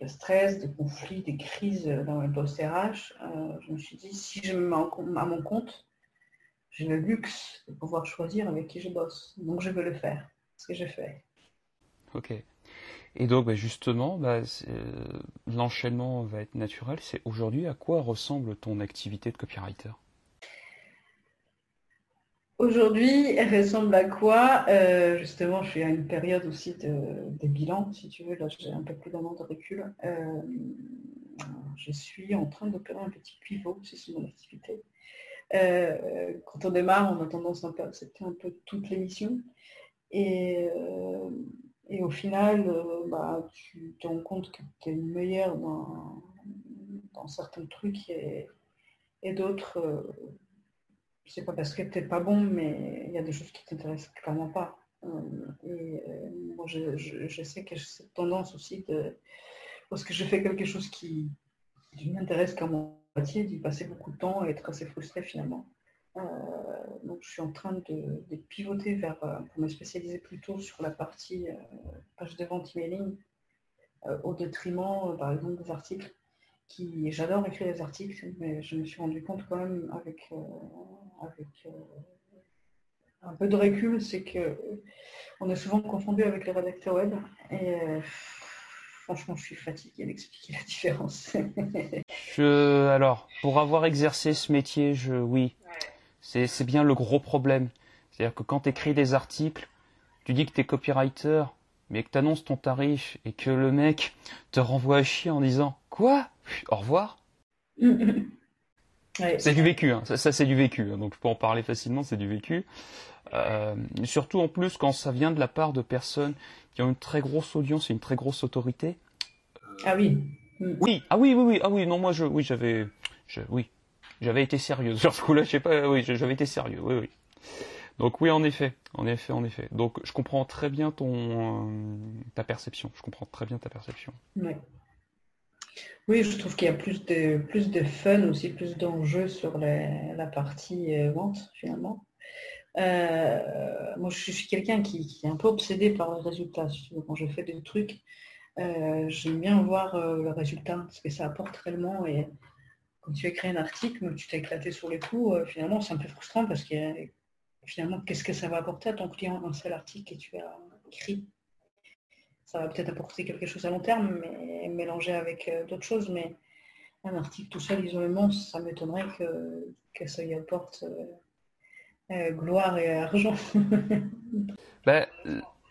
stress, de conflits, des crises dans le poste RH, euh, je me suis dit, si je me mets à mon compte, j'ai le luxe de pouvoir choisir avec qui je bosse. Donc je veux le faire. Ce que j'ai fait. Ok. Et donc bah, justement, bah, euh, l'enchaînement va être naturel. C'est aujourd'hui à quoi ressemble ton activité de copywriter? Aujourd'hui, elle ressemble à quoi? Euh, Justement, je suis à une période aussi de, des bilans, si tu veux. Là, j'ai un peu plus d'un an de recul. Euh, je suis en train d'opérer un petit pivot sur mon activité. Quand on démarre, on a tendance à accepter un peu toutes les missions. Et, et au final, bah, tu te rends compte que tu es meilleur dans, certains trucs et, d'autres c'est pas parce que tu n'es pas bon, mais il y a des choses qui t'intéressent clairement pas. Euh, et euh, moi, je, sais que j'ai cette tendance aussi de, lorsque je fais quelque chose qui, ne m'intéresse qu'à moitié, d'y passer beaucoup de temps et être assez frustré finalement. Euh, donc je suis en train de, pivoter vers, pour me spécialiser plutôt sur la partie page de vente emailing, au détriment par exemple des articles qui j'adore écrire des articles, mais je me suis rendu compte quand même avec, euh, avec euh, un peu de recul, c'est que on est souvent confondu avec les rédacteurs web. Et euh, franchement, je suis fatiguée d'expliquer la différence. je, alors, pour avoir exercé ce métier, je, oui, c'est bien le gros problème. C'est-à-dire que quand tu écris des articles, tu dis que tu es copywriter, mais que tu annonces ton tarif et que le mec te renvoie à chier en disant Quoi? Au revoir C'est du vécu, hein. ça, c'est du vécu, hein. donc je peux en parler facilement, c'est du vécu. Euh, surtout en plus quand ça vient de la part de personnes qui ont une très grosse audience et une très grosse autorité. Ah oui. Oui, ah oui, oui, oui, ah oui, non, moi je, oui, j'avais, oui, j'avais été sérieux sur ce coup-là, je sais pas, oui, j'avais été sérieux, oui, oui. Donc oui, en effet, en effet, en effet. Donc je comprends très bien ton euh, ta perception. Je comprends très bien ta perception. Oui, je trouve qu'il y a plus de plus de fun aussi, plus d'enjeux sur la partie euh, vente finalement. Euh, moi, je suis quelqu'un qui, est un peu obsédé par le résultat. Quand je fais des trucs, j'aime bien voir le résultat, ce que ça apporte réellement. Et quand tu écris un article, tu t'es éclaté sur les coups, finalement, c'est un peu frustrant parce a finalement, qu'est-ce que ça va apporter à ton client un seul article que tu as écrit? Ça va peut-être apporter quelque chose à long terme, mais mélanger avec euh, d'autres choses. Mais un article tout seul, isolément, ça m'étonnerait que, que, ça y apporte euh, euh, gloire et argent. ben,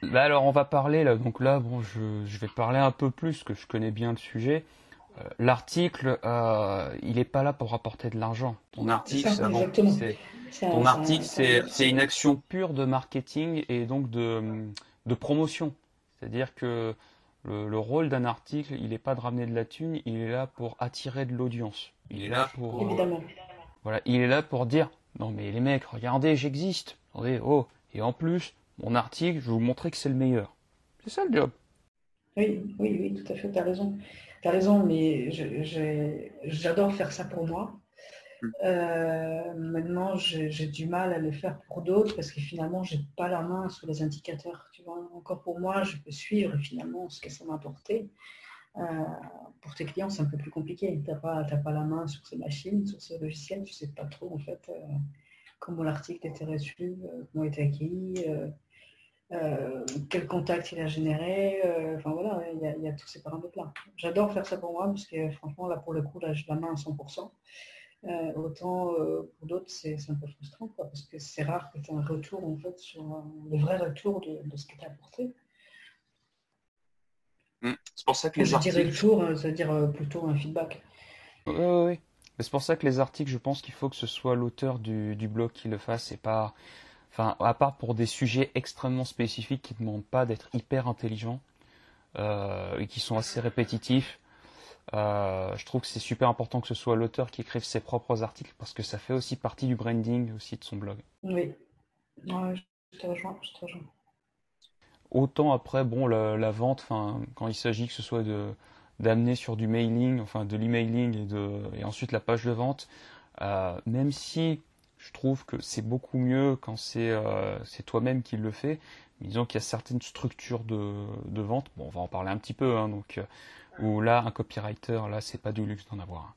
là, alors, on va parler, là, donc là, bon, je, je vais parler un peu plus, que je connais bien le sujet. L'article, il n'est pas là pour apporter de l'argent. Ton article, c'est ton article, c'est une action pure de marketing et donc de, de promotion. C'est-à-dire que le, rôle d'un article, il n'est pas de ramener de la thune, il est là pour attirer de l'audience. Il est là pour. Évidemment. voilà, il est là pour dire non mais les mecs, regardez, j'existe. Attendez, oh, et en plus, mon article, je vais vous montrer que c'est le meilleur. C'est ça le job. Oui, oui, oui, tout à fait, tu as raison. As raison, mais j'adore faire ça pour moi. Mm. Euh, maintenant, j'ai du mal à le faire pour d'autres parce que finalement, j'ai pas la main sur les indicateurs. Tu vois, encore pour moi, je peux suivre finalement ce que ça m'a apporté. Euh, pour tes clients, c'est un peu plus compliqué. Tu n'as pas, pas la main sur ces machines, sur ces logiciels. Tu sais pas trop en fait euh, comment l'article était reçu, comment il était acquis. Quel contact il a généré, enfin voilà, il y, a tous ces paramètres-là. J'adore faire ça pour moi parce que franchement, là pour le coup, là j'ai la main à 100%. Euh, autant euh, pour d'autres, c'est un peu frustrant, parce que c'est rare que tu aies un retour, en fait, sur le vrai retour de, ce que tu as apporté. Hmm. C'est pour ça que les je articles... dirais le tour, euh, c'est-à-dire plutôt un feedback. Oui, oui, oui. C'est pour ça que les articles, je pense qu'il faut que ce soit l'auteur du, blog qui le fasse et pas... Enfin, à part pour des sujets extrêmement spécifiques qui ne demandent pas d'être hyper intelligents et qui sont assez répétitifs, euh, je trouve que c'est super important que ce soit l'auteur qui écrive ses propres articles parce que ça fait aussi partie du branding aussi de son blog. Oui, je te rejoins, Autant après, bon, la, vente, quand il s'agit que ce soit de d'amener sur du mailing, enfin de l'emailing et, de, et ensuite la page de vente, euh, même si je trouve que c'est beaucoup mieux quand c'est euh, toi-même qui le fais, disons qu'il y a certaines structures de, de, vente, bon, on va en parler un petit peu, hein, donc ou là, un copywriter, là, c'est pas du luxe d'en avoir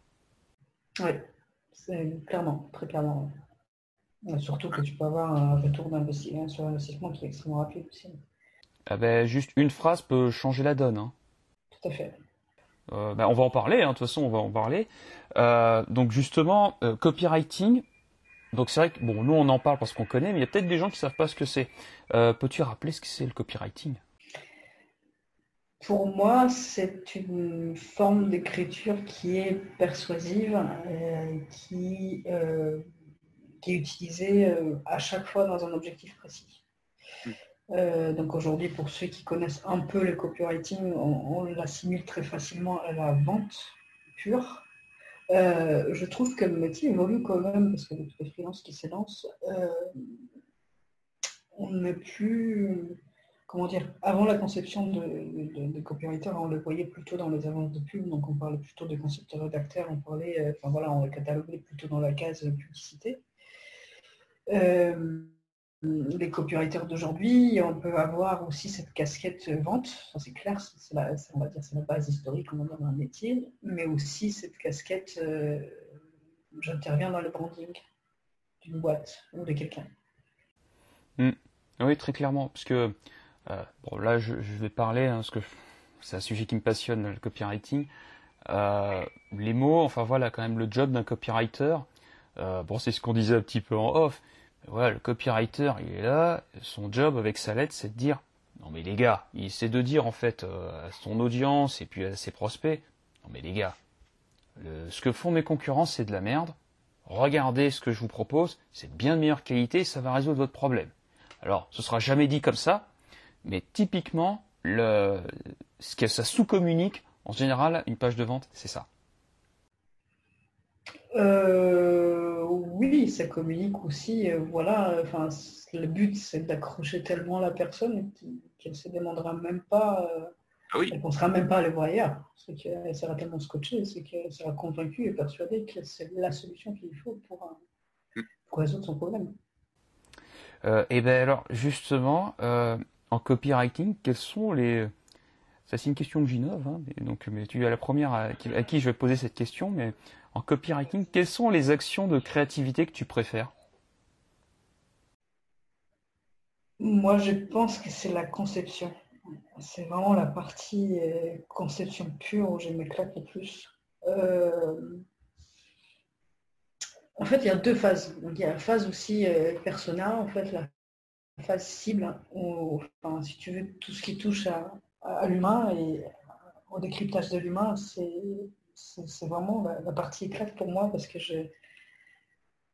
Oui, clairement, très clairement. Surtout que tu peux avoir un retour d'investissement sur l'investissement qui est extrêmement rapide aussi. Ah ben, juste une phrase peut changer la donne. Hein. Tout à fait. Euh, ben, on va en parler, hein, de toute façon, on va en parler. Euh, donc justement, euh, copywriting. Donc c'est vrai que bon, nous on en parle parce qu'on connaît, mais il y a peut-être des gens qui savent pas ce que c'est. Peux-tu rappeler ce que c'est le copywriting? Pour moi, c'est une forme d'écriture qui est persuasive, euh, qui, euh, qui, est utilisée euh, à chaque fois dans un objectif précis. Hmm. donc aujourd'hui, pour ceux qui connaissent un peu le copywriting, on, l'assimile très facilement à la vente pure. Je trouve que le métier évolue quand même, parce que les freelances qui s'élancent, on n'est plus comment dire, avant la conception de, de, copywriter, on le voyait plutôt dans les avances de pub, donc on parlait plutôt de concepteur rédacteur, on parlait, euh, enfin voilà, on le cataloguait plutôt dans la case publicité. Euh, les copywriters d'aujourd'hui, on peut avoir aussi cette casquette vente, ça c'est clair, c'est la, on va dire c'est la base historique on va dans un métier, mais aussi cette casquette, euh, j'interviens dans le branding d'une boîte ou de quelqu'un. Hmm. Oui, très clairement, parce que euh, là, je, vais parler, hein, parce que c'est un sujet qui me passionne, le copywriting. Euh, les mots, enfin voilà, quand même le job d'un copywriter. Euh, bon, c'est ce qu'on disait un petit peu en off. Voilà, le copywriter, il est là. Son job avec sa lettre, c'est de dire, non mais les gars, il sait de dire en fait à son audience et puis à ses prospects, non mais les gars, ce que font mes concurrents, c'est de la merde. Regardez ce que je vous propose, c'est de bien meilleure qualité, ça va résoudre votre problème. Alors, ce sera jamais dit comme ça, mais typiquement, ce que ça sous-communique, en général, une page de vente, c'est ça. Euh, oui, ça communique aussi. Euh, voilà, enfin, le but, c'est d'accrocher tellement la personne qu'elle ne se demandera même pas. Euh, ah elle ne pensera même pas à aller voir ailleurs. C'est qu'elle sera tellement scotchée, c'est qu'elle sera convaincue et persuadée que c'est la solution qu'il faut pour, hmm. pour résoudre son problème. et bien alors, justement, en copywriting, quels sont les... Ça c'est une question que j'innove, hein, donc mais tu es la première à qui, je vais poser cette question, mais en copywriting, quelles sont les actions de créativité que tu préfères? Moi, je pense que c'est la conception. C'est vraiment la partie euh, conception pure où je m'éclate le plus. Euh, en fait, il y a deux phases. il y a la phase aussi euh, persona, en fait, la phase cible, enfin, si tu veux, tout ce qui touche à, l'humain et au décryptage de l'humain, c'est vraiment la, partie éclate pour moi parce que j'ai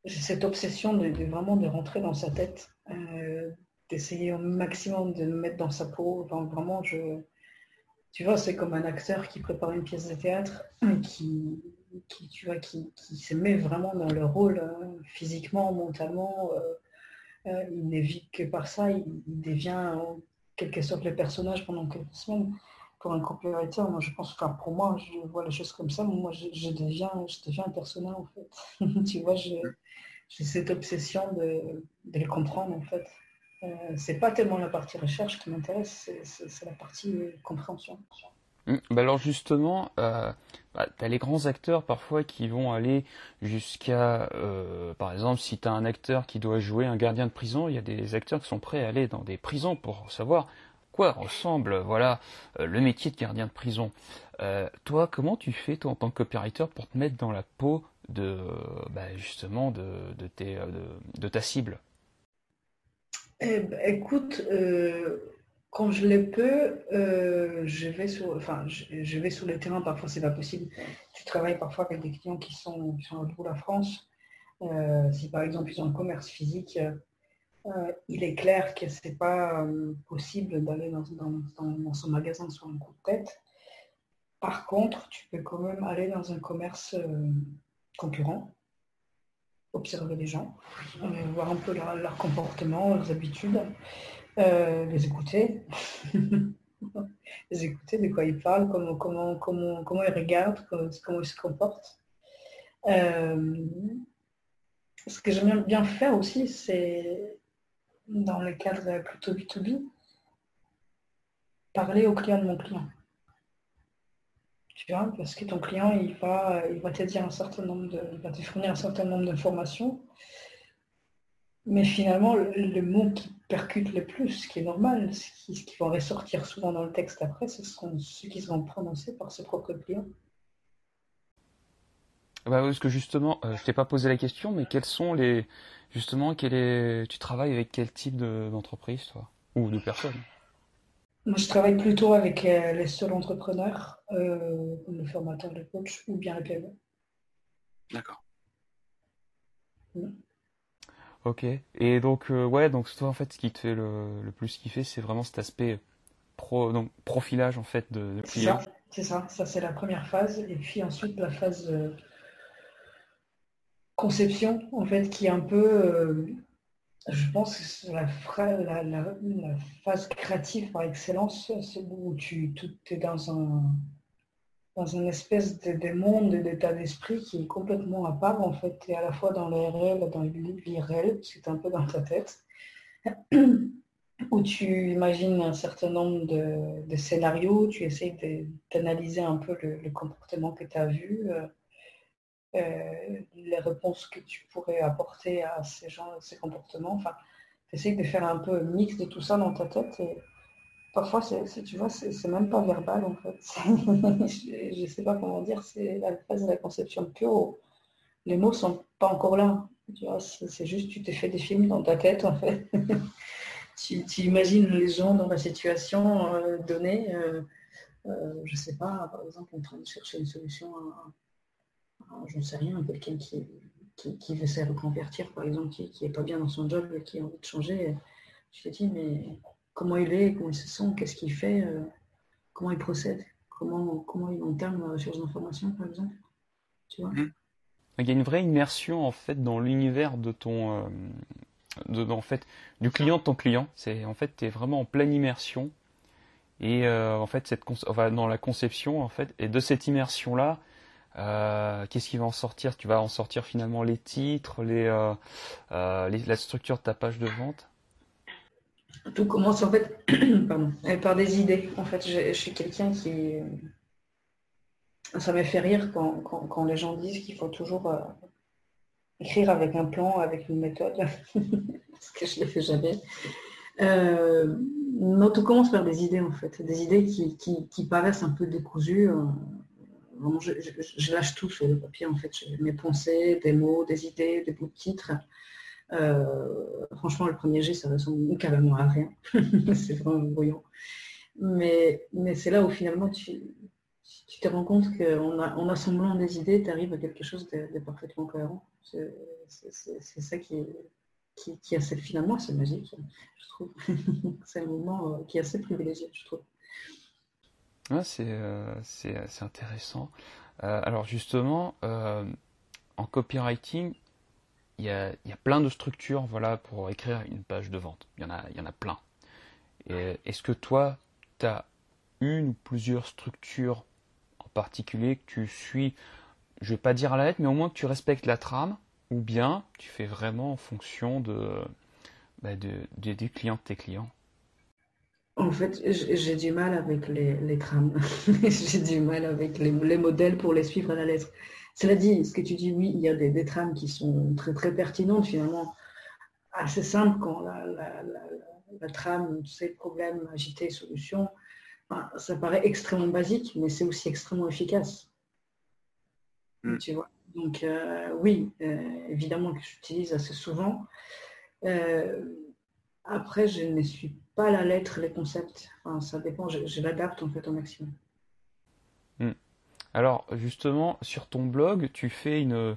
cette obsession de, vraiment de rentrer dans sa tête, euh, d'essayer au maximum de me mettre dans sa peau. vraiment, je, tu vois, c'est comme un acteur qui prépare une pièce de théâtre, qui, qui tu vois, qui, se met vraiment dans le rôle euh, physiquement, mentalement. Euh, euh, il n'est vite que par ça, il, devient en quelque sorte le personnage pendant quelques semaines. Pour un copywriter, moi je pense, enfin pour moi, je vois les choses comme ça, moi je, deviens, je deviens un personnage en fait. tu vois, j'ai cette obsession de, les comprendre en fait. Euh, c'est pas tellement la partie recherche qui m'intéresse, c'est la partie compréhension. Mmh. Bah alors justement, euh, bah, tu as les grands acteurs parfois qui vont aller jusqu'à, euh, par exemple, si tu as un acteur qui doit jouer un gardien de prison, il y a des acteurs qui sont prêts à aller dans des prisons pour savoir quoi ressemble voilà euh, le métier de gardien de prison. Euh, toi, comment tu fais toi en tant que copywriter pour te mettre dans la peau de bah, justement de, de, ta cible? Eh ben, Écoute, quand je le peux, je vais sur, le terrain. Parfois, c'est pas possible. Tu travailles parfois avec des clients qui sont, qui de la France. si par exemple ils ont un commerce physique, euh, il est clair que ce n'est pas euh, possible d'aller dans, son magasin sur un coup de tête. Par contre, tu peux quand même aller dans un commerce euh, concurrent, observer les gens, voir un peu leur, comportement, leurs habitudes, les écouter, les écouter de quoi ils parlent, comment, ils regardent, comment, ils se comportent. ce que j'aime bien faire aussi, c'est dans le cadre plutôt B2B, parler au client de mon client. Tu vois, parce que ton client, il va, il va te dire un certain nombre de, il va te fournir un certain nombre d'informations. Mais finalement, le, mot qui percute le plus, ce qui est normal, ce qui, va ressortir souvent dans le texte après, ce seront ceux qui seront prononcés par ses propres clients. Bah, parce que justement, euh, je t'ai pas posé la question, mais quels sont les, justement, quel est, tu travailles avec quel type d'entreprise, toi, ou de personnes? Moi, je travaille plutôt avec euh, les seuls entrepreneurs, euh, comme le formateur, le coach, ou bien les PME. D'accord. Ok. Et donc, ouais, donc toi, en fait, ce qui te fait le, plus kiffer, c'est vraiment cet aspect pro, donc, profilage, en fait, de, clients. C'est ça, ça c'est la première phase. Et puis ensuite, la phase conception, en fait, qui est un peu, euh, je pense, la, la, la, phase créative par excellence, c'est où tu est dans un dans une espèce de, monde, d'état d'esprit qui est complètement à part, en fait, et à la fois dans le réel, dans l'irréel, c'est un peu dans ta tête, où tu imagines un certain nombre de, scénarios, tu essaies d'analyser un peu le, comportement que tu as vu, euh, les réponses que tu pourrais apporter à ces gens, ces comportements. Enfin, tu de faire un peu mix de tout ça dans ta tête. Parfois, c'est, tu vois, c'est, même pas verbal en fait. je ne sais pas comment dire, c'est la phase de la conception pure. Les mots sont pas encore là. Tu vois, c'est, juste tu t'es fait des films dans ta tête en fait. tu, imagines les gens dans la situation euh, donnée. Euh, euh, je sais pas, par exemple, en train de chercher une solution à, j'en sais rien, quelqu'un qui, qui, qui, veut se reconvertir, par exemple, qui n'est pas bien dans son job et qui a envie de changer, je te dis, mais comment il est, comment il se sent, qu'est-ce qu'il fait, euh, comment il procède, comment, comment il entame la recherche d'informations, par exemple. Tu vois mmh. Il y a une vraie immersion en fait dans l'univers de ton, euh, de, en fait, du client de ton client. C'est en fait, tu es vraiment en pleine immersion et euh, en fait, cette, enfin, dans la conception en fait, et de cette immersion là, euh, qu'est-ce qui va en sortir? Tu vas en sortir finalement les titres, euh, euh, les, la structure de ta page de vente? Tout commence en fait par des idées. En fait, je, suis quelqu'un qui... Ça me fait rire quand, les gens disent qu'il faut toujours écrire avec un plan, avec une méthode, parce que je ne le fais jamais. non, tout commence par des idées en fait, des idées qui, qui paraissent un peu décousues je, lâche tout sur le papier, en fait. Mes pensées, des mots, des idées, des bouts de titres. Euh, franchement, le premier jet, ça ressemble carrément à rien. c'est vraiment brouillon. Mais, c'est là où finalement tu, te rends compte qu'en en assemblant des idées, tu arrives à quelque chose de, parfaitement cohérent. C'est ça qui, qui, qui est assez, finalement, c'est magique, je trouve. c'est un moment euh, qui est assez privilégié, je trouve. Euh, c'est intéressant. Euh, alors justement, euh, en copywriting, il y a, y a, plein de structures voilà, pour écrire une page de vente. Il y en a, plein. Est-ce que toi, tu as une ou plusieurs structures en particulier que tu suis, je vais pas dire à la lettre, mais au moins que tu respectes la trame, ou bien tu fais vraiment en fonction de, bah, de, du client de tes clients? En fait, j'ai du mal avec les, trames. j'ai du mal avec les, modèles pour les suivre à la lettre. Cela dit, ce que tu dis, oui, il y a des, trames qui sont très très pertinentes finalement, assez simples quand la, la, trame, tu sais, problème, agité, solution, ça paraît extrêmement basique, mais c'est aussi extrêmement efficace. Mm. Tu vois? Donc euh, oui, euh, évidemment que j'utilise assez souvent. Euh, après, je ne suis pas la lettre, les concepts. ça dépend, je, l'adapte en fait au maximum. Mm. Alors justement, sur ton blog, tu fais une,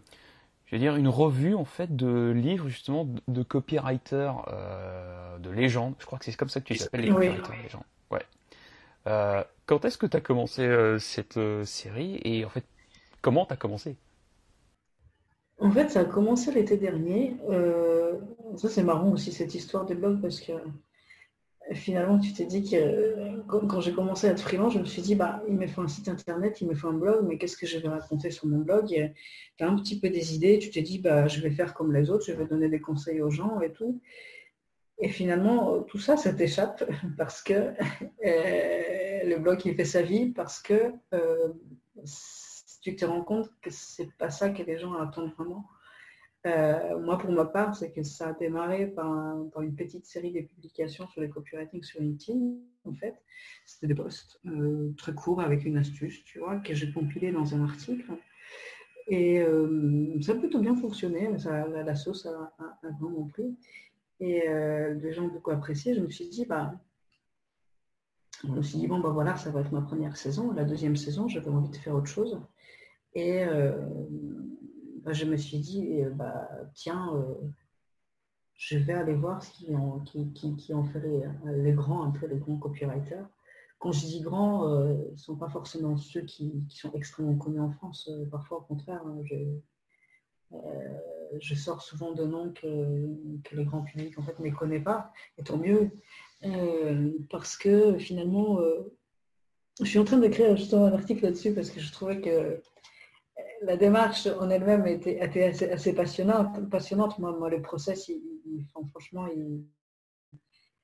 je dire, une revue en fait de livres justement de, copywriters de légende. Je crois que c'est comme ça que tu s'appelles les copywriters de légende. Ouais. Euh, quand est-ce que tu as commencé euh, cette euh, série et en fait, comment tu as commencé? En fait, ça a commencé l'été dernier. ça, c'est marrant aussi cette histoire de blog parce que finalement, tu t'es dit que quand, j'ai commencé à être freelance, je me suis dit, bah, il me faut un site internet, il me faut un blog, mais qu'est-ce que je vais raconter sur mon blog? Tu as un petit peu des idées, tu t'es dit, bah, je vais faire comme les autres, je vais donner des conseils aux gens et tout. Et finalement, tout ça, ça t'échappe parce que euh, le blog, il fait sa vie, parce que euh, tu te rends compte que c'est pas ça que les gens attendent vraiment. Euh, moi, pour ma part, c'est que ça a démarré par, une petite série de publications sur les copywriting sur LinkedIn, en fait. C'était des posts très courts avec une astuce, tu vois, que j'ai compilé dans un article. Et ça a plutôt bien fonctionné, la, sauce a, a, vraiment pris et euh, les gens ont beaucoup apprécié, je me suis dit, bah, je me suis dit, bon, bah voilà, ça va être ma première saison. La deuxième saison, j'avais envie de faire autre chose. Et euh, je me suis dit, bah, tiens, euh, je vais aller voir ce qui en, qui, en fait les, grands, un peu les grands copywriters. Quand je dis grands, ce ne sont pas forcément ceux qui, sont extrêmement connus en France. parfois, au contraire, hein, je sors souvent de noms que, le grand public en fait ne connaît pas, et tant mieux, euh, parce que finalement, euh, je suis en train d'écrire justement un article là-dessus parce que je trouvais que la démarche en elle-même était, assez, passionnante. passionnante. Moi, le process, franchement, il,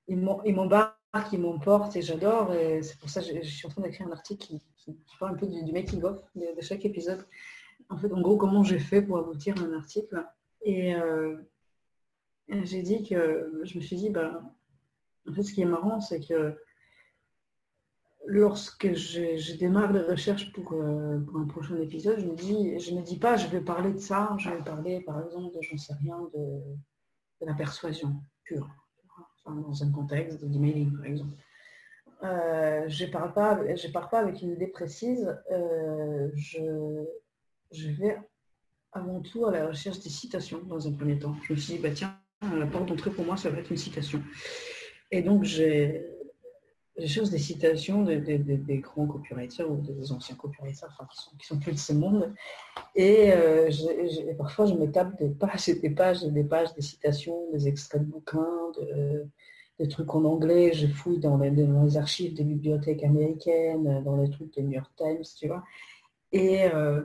il m'embarque, il m'emporte et j'adore. Et c'est pour ça que je, suis en train d'écrire un article qui, parle un peu du, making-of de, chaque épisode. En fait, en gros, comment j'ai fait pour aboutir à un article. Et euh, j'ai dit que je me suis dit, bah, en fait, ce qui est marrant, c'est que lorsque je, démarre les recherches pour, euh, pour, un prochain épisode, je me dis, je ne dis pas, je vais parler de ça, je vais parler, par exemple, de, j'en sais rien, de, la persuasion pure, dans un contexte d'emailing, par exemple. Euh, je ne pars, pas, avec une idée précise, je, je vais avant tout à la recherche des citations dans un premier temps. Je me suis dit, bah, tiens, la porte d'entrée pour moi, ça va être une citation. Et donc, j'ai cherche des citations des grands copywriters ou des anciens copywriters enfin, qui, sont, qui sont plus de ce monde. Et euh, parfois, je me tape des pages et des pages et des pages, des citations, des extraits de bouquins, des trucs en anglais. Je fouille dans les, dans les, archives des bibliothèques américaines, dans les trucs des New York Times, tu vois. Et euh,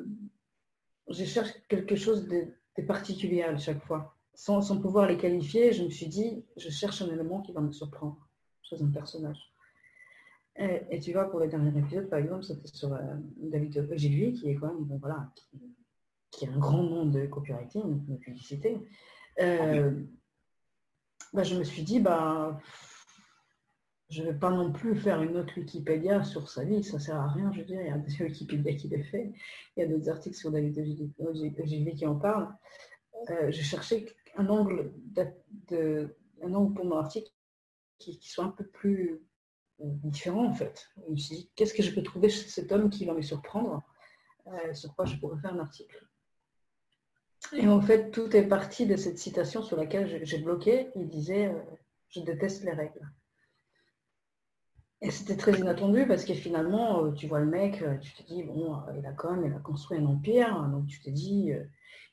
je cherche quelque chose de, particulier à chaque fois. Sans, pouvoir les qualifier, je me suis dit, je cherche un élément qui va me surprendre chez un personnage. Et, tu vois, pour le dernier épisode, par exemple, c'était sur euh, David Ogilvy, qui est quand même, voilà, qui, a un grand nom de copywriting, de publicité. Euh, bah, je me suis dit, bah, je ne vais pas non plus faire une autre Wikipédia sur sa vie, ça ne sert à rien, je veux dire, il y a des Wikipédia qui les fait, il y a d'autres articles sur David Ogilvy qui en parlent. Euh, je cherchais un angle, de, un angle pour mon article qui, soit un peu plus différent en fait. Je me suis dit, qu'est-ce que je peux trouver chez cet homme qui va me surprendre, euh, sur quoi je pourrais faire un article? Et en fait, tout est parti de cette citation sur laquelle j'ai bloqué. Il disait, je déteste les règles. Et c'était très inattendu parce que finalement, euh, tu vois le mec, euh, tu te dis, bon, euh, il a quand il a construit un empire, donc tu te dis,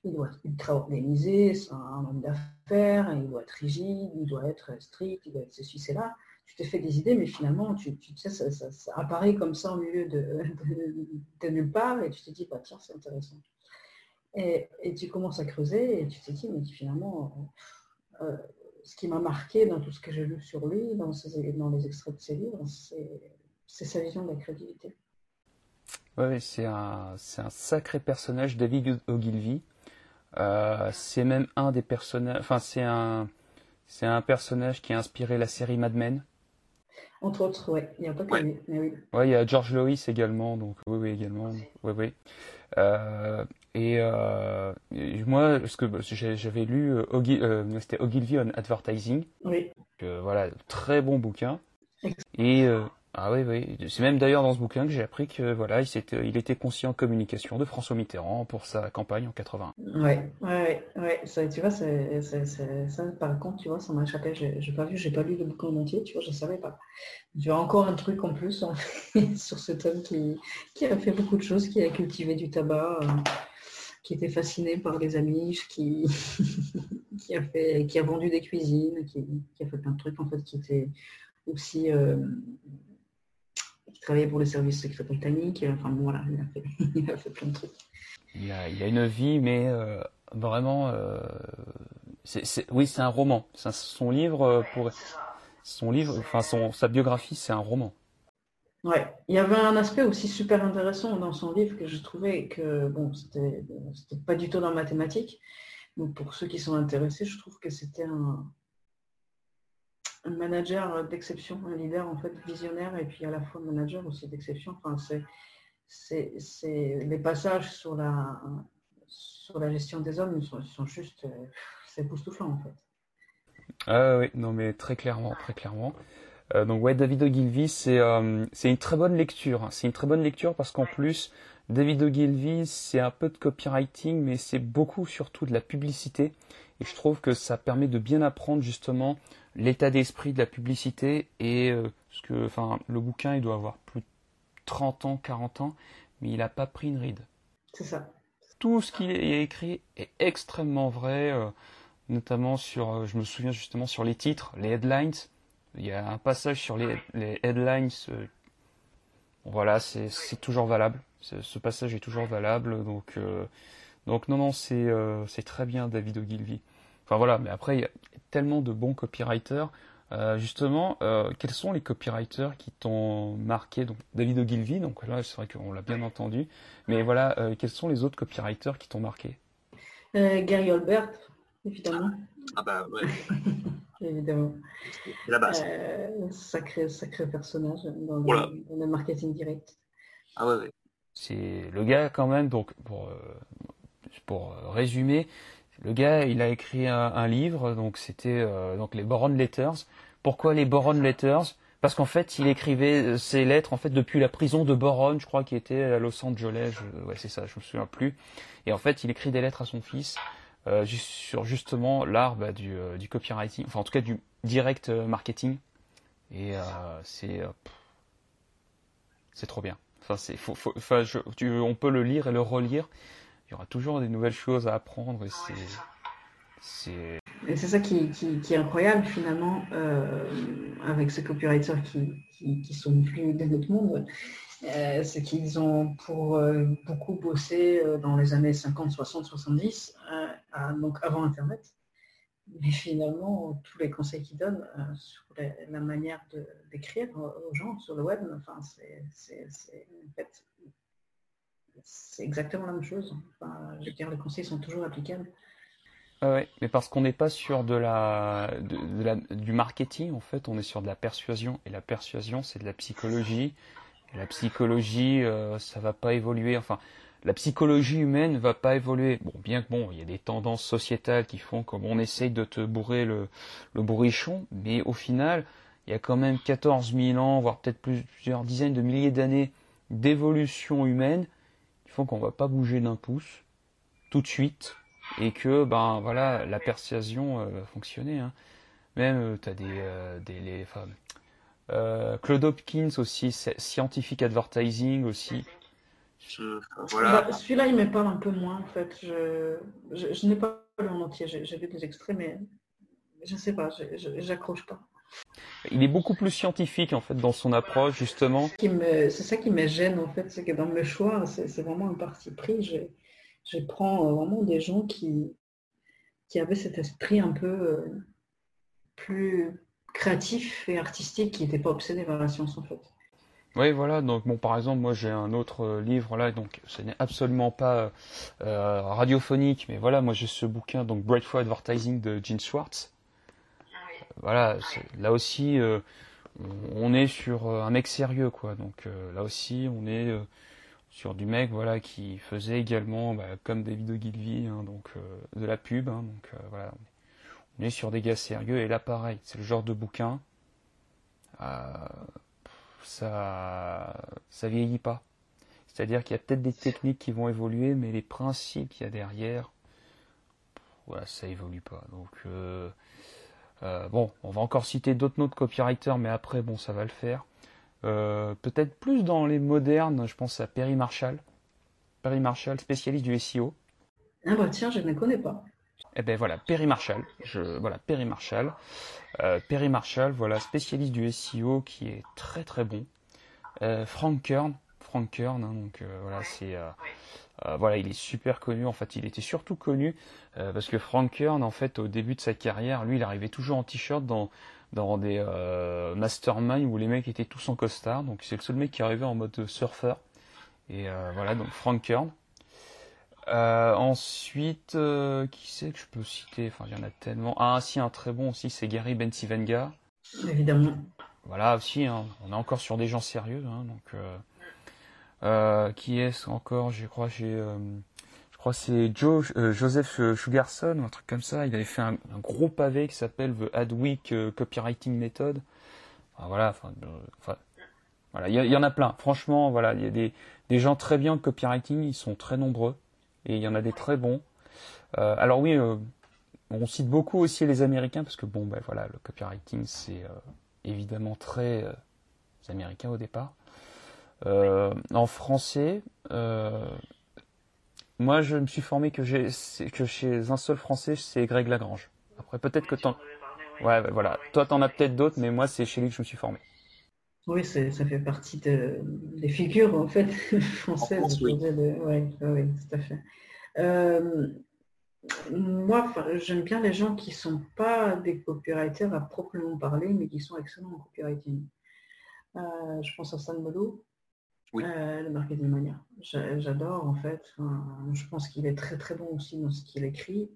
il doit être ultra organisé, c'est un homme d'affaires, il doit être rigide, il doit être strict, il doit être ceci, là. Tu te fais des idées, mais finalement, ça, apparaît comme ça au milieu de, nulle part, et tu te dis, bah, tiens, c'est intéressant. Et, tu commences à creuser, et tu te dis, mais finalement, euh, ce qui m'a marqué dans tout ce que j'ai lu sur lui, dans, les extraits de ses livres, c'est sa vision de la créativité. Oui, c'est un, un, sacré personnage, David Ogilvy. Euh, c'est même un des personnages, enfin c'est un, c'est un personnage qui a inspiré la série Mad Men. Entre autres, ouais. Il n'y a pas que lui, mais oui. Ouais, il y a George Lois également, donc oui, oui, également. Oui, oui. Euh, et euh, moi, ce que j'avais lu, euh, c'était Ogilvy on Advertising. Oui. voilà, très bon bouquin. Et ah oui, oui. C'est même d'ailleurs dans ce bouquin que j'ai appris que voilà, il, était, il était conscient en communication de François Mitterrand pour sa campagne en 80. Ouais, ouais, ouais. Ça, tu vois, ça, par contre, tu vois, ça m'a échappé. J'ai pas vu, j'ai pas lu le bouquin en entier, tu vois, je savais pas. Tu as encore un truc en plus sur cet homme qui, qui, a fait beaucoup de choses, qui a cultivé du tabac, euh, qui était fasciné par les amis, qui, qui, a fait, qui a vendu des cuisines, qui, qui, a fait plein de trucs en fait, qui était aussi euh, travaillait pour le service secret britannique. Enfin bon, voilà, il a fait, il a fait plein de trucs. Il a, il a une vie, mais euh, vraiment, euh, oui, c'est un roman. son livre euh, pour son livre, enfin son, sa biographie, c'est un roman. Ouais, il y avait un aspect aussi super intéressant dans son livre que je trouvais que bon, c'était pas du tout dans la mathématique. Donc pour ceux qui sont intéressés, je trouve que c'était un, un manager d'exception, un leader en fait visionnaire et puis à la fois manager aussi d'exception. Enfin, c'est, les passages sur la, sur la gestion des hommes sont, sont juste, euh, c'est époustouflant en fait. Ah oui, non mais très clairement, très clairement. Euh, donc ouais, David Ogilvy, c'est euh, c'est une très bonne lecture. Hein. C'est une très bonne lecture parce qu'en plus, David Ogilvy, c'est un peu de copywriting, mais c'est beaucoup surtout de la publicité. Et je trouve que ça permet de bien apprendre justement l'état d'esprit de la publicité et euh, ce que, enfin, le bouquin, il doit avoir plus de 30 ans, 40 ans, mais il n'a pas pris une ride. C'est ça. Tout ce qu'il a écrit est extrêmement vrai, euh, notamment sur, euh, je me souviens justement sur les titres, les headlines. Il y a un passage sur les, headlines. voilà, c'est toujours valable. Ce passage est toujours valable, donc. donc non, non, c'est très bien David Ogilvy. Enfin voilà, mais après, il y a tellement de bons copywriters. Euh, justement, euh, quels sont les copywriters qui t'ont marqué? Donc David Ogilvy, donc là c'est vrai qu'on l'a bien entendu, mais voilà, euh, quels sont les autres copywriters qui t'ont marqué? Gary Albert, évidemment. Ah bah ouais. évidemment. C'est la base. sacré, sacré personnage dans le, dans le, marketing direct. Ah ouais, ouais. C'est le gars quand même, donc pour, pour résumer, le gars, il a écrit un, livre, donc c'était euh, donc les Boron Letters. Pourquoi les Boron Letters? Parce qu'en fait, il écrivait euh, ses lettres en fait depuis la prison de Boron, je crois, qui était à Los Angeles. ouais, c'est ça, je me souviens plus. Et en fait, il écrit des lettres à son fils euh, sur justement l'art bah, du, du, copywriting, enfin en tout cas du direct marketing. Et c'est c'est trop bien. Enfin, c'est, faut, enfin, on peut le lire et le relire il y aura toujours des nouvelles choses à apprendre et c'est c'est ça qui, est incroyable finalement euh, avec ces copywriters qui, sont plus de notre monde, euh, c'est qu'ils ont pour euh, beaucoup bossé dans les années 50, 60, 70, donc avant Internet. Mais finalement, tous les conseils qu'ils donnent sur la, manière d'écrire aux gens sur le web, enfin, c'est en fait c'est exactement la même chose. je veux dire, les conseils sont toujours applicables. oui, mais parce qu'on n'est pas sur de la, du marketing, en fait, on est sur de la persuasion. Et la persuasion, c'est de la psychologie. La psychologie, euh, ça va pas évoluer. Enfin, la psychologie humaine va pas évoluer. Bon, bien que bon, il y a des tendances sociétales qui font comme on essaye de te bourrer le, le bourrichon, mais au final, il y a quand même 14 000 ans, voire peut-être plusieurs dizaines de milliers d'années d'évolution humaine font qu'on va pas bouger d'un pouce tout de suite et que ben voilà la persuasion euh, va fonctionner. Hein. Même euh, tu as des, euh, des les, Claude Hopkins aussi, scientific advertising aussi. Bah, celui-là, il me parle un peu moins en fait. Je, je, n'ai pas lu en entier, j'ai vu des extraits, mais je sais pas, j'accroche pas. Il est beaucoup plus scientifique en fait dans son approche justement. C'est ça qui me gêne en fait, c'est que dans le choix, c'est vraiment un parti pris. Je, je prends euh, vraiment des gens qui, qui avaient cet esprit un peu euh, plus créatif et artistique, qui n'étaient pas obsédés par la science en fait. Oui, voilà. Donc, bon, par exemple, moi, j'ai un autre euh, livre là, donc ce n'est absolument pas radiophonique, mais voilà, moi, j'ai ce bouquin, donc Breakthrough Advertising de Gene Schwartz. Voilà, là aussi, on est sur un mec sérieux, quoi. Donc, là aussi, on est sur du mec voilà qui faisait également bah, comme David Ogilvy hein, donc euh, de la pub hein, donc euh, voilà on est sur des gars sérieux. Et là pareil c'est le genre de bouquin euh, ça ça vieillit pas. C'est à dire qu'il y a peut-être des techniques qui vont évoluer mais les principes qu'il y a derrière voilà ça évolue pas. Donc bon on va encore citer d'autres notes copywriters mais après bon ça va le faire euh, peut-être plus dans les modernes, je pense à Perry Marshall. Perry Marshall, spécialiste du SEO. Ah bah tiens, je ne connais pas. Eh ben voilà, Perry Marshall. Je, voilà, Perry Marshall. Euh, Perry Marshall, voilà, spécialiste du SEO qui est très très bon. Euh, Frank Kern, Frank Kern, hein, donc voilà, c'est voilà, il est super connu. En fait, il était surtout connu parce que Frank Kern, en fait, au début de sa carrière, lui, il arrivait toujours en t-shirt dans dans des euh, masterminds où les mecs étaient tous en costard. Donc c'est le seul mec qui arrivait en mode surfeur. Et euh, voilà, donc Frank Kern. Euh, ensuite, qui c'est que je peux citer? Enfin, il y en a tellement. Ah, si, un très bon aussi, c'est Gary Bensivenga. Évidemment. Voilà aussi, hein, on est encore sur des gens sérieux. Hein, donc, qui est-ce encore? Je crois j'ai que c'est Joe, euh, Joseph Sugarson ou un truc comme ça. Il avait fait un, gros pavé qui s'appelle The Adweek euh, Copywriting Method. euh, voilà, il y, en a plein. Franchement, voilà, il y a des, des, gens très bien en copywriting, ils sont très nombreux et il y en a des très bons. alors oui, on cite beaucoup aussi les Américains parce que bon, ben voilà, le copywriting c'est évidemment très américain au départ. En français, moi, je me suis formé que, que chez un seul Français, c'est Greg Lagrange. Après, peut-être que t'en... Ouais, voilà. Toi, t'en as peut-être d'autres, mais moi, c'est chez lui que je me suis formé. Oui, ça fait partie des figures, en fait, françaises. oui. Oui, tout à fait. Euh, moi, j'aime bien les gens qui ne sont pas des copywriters à proprement parler, mais qui sont excellents en copywriting. Euh, je pense à San Euh, le marketing mania. J'adore en fait. je pense qu'il est très très bon aussi dans ce qu'il écrit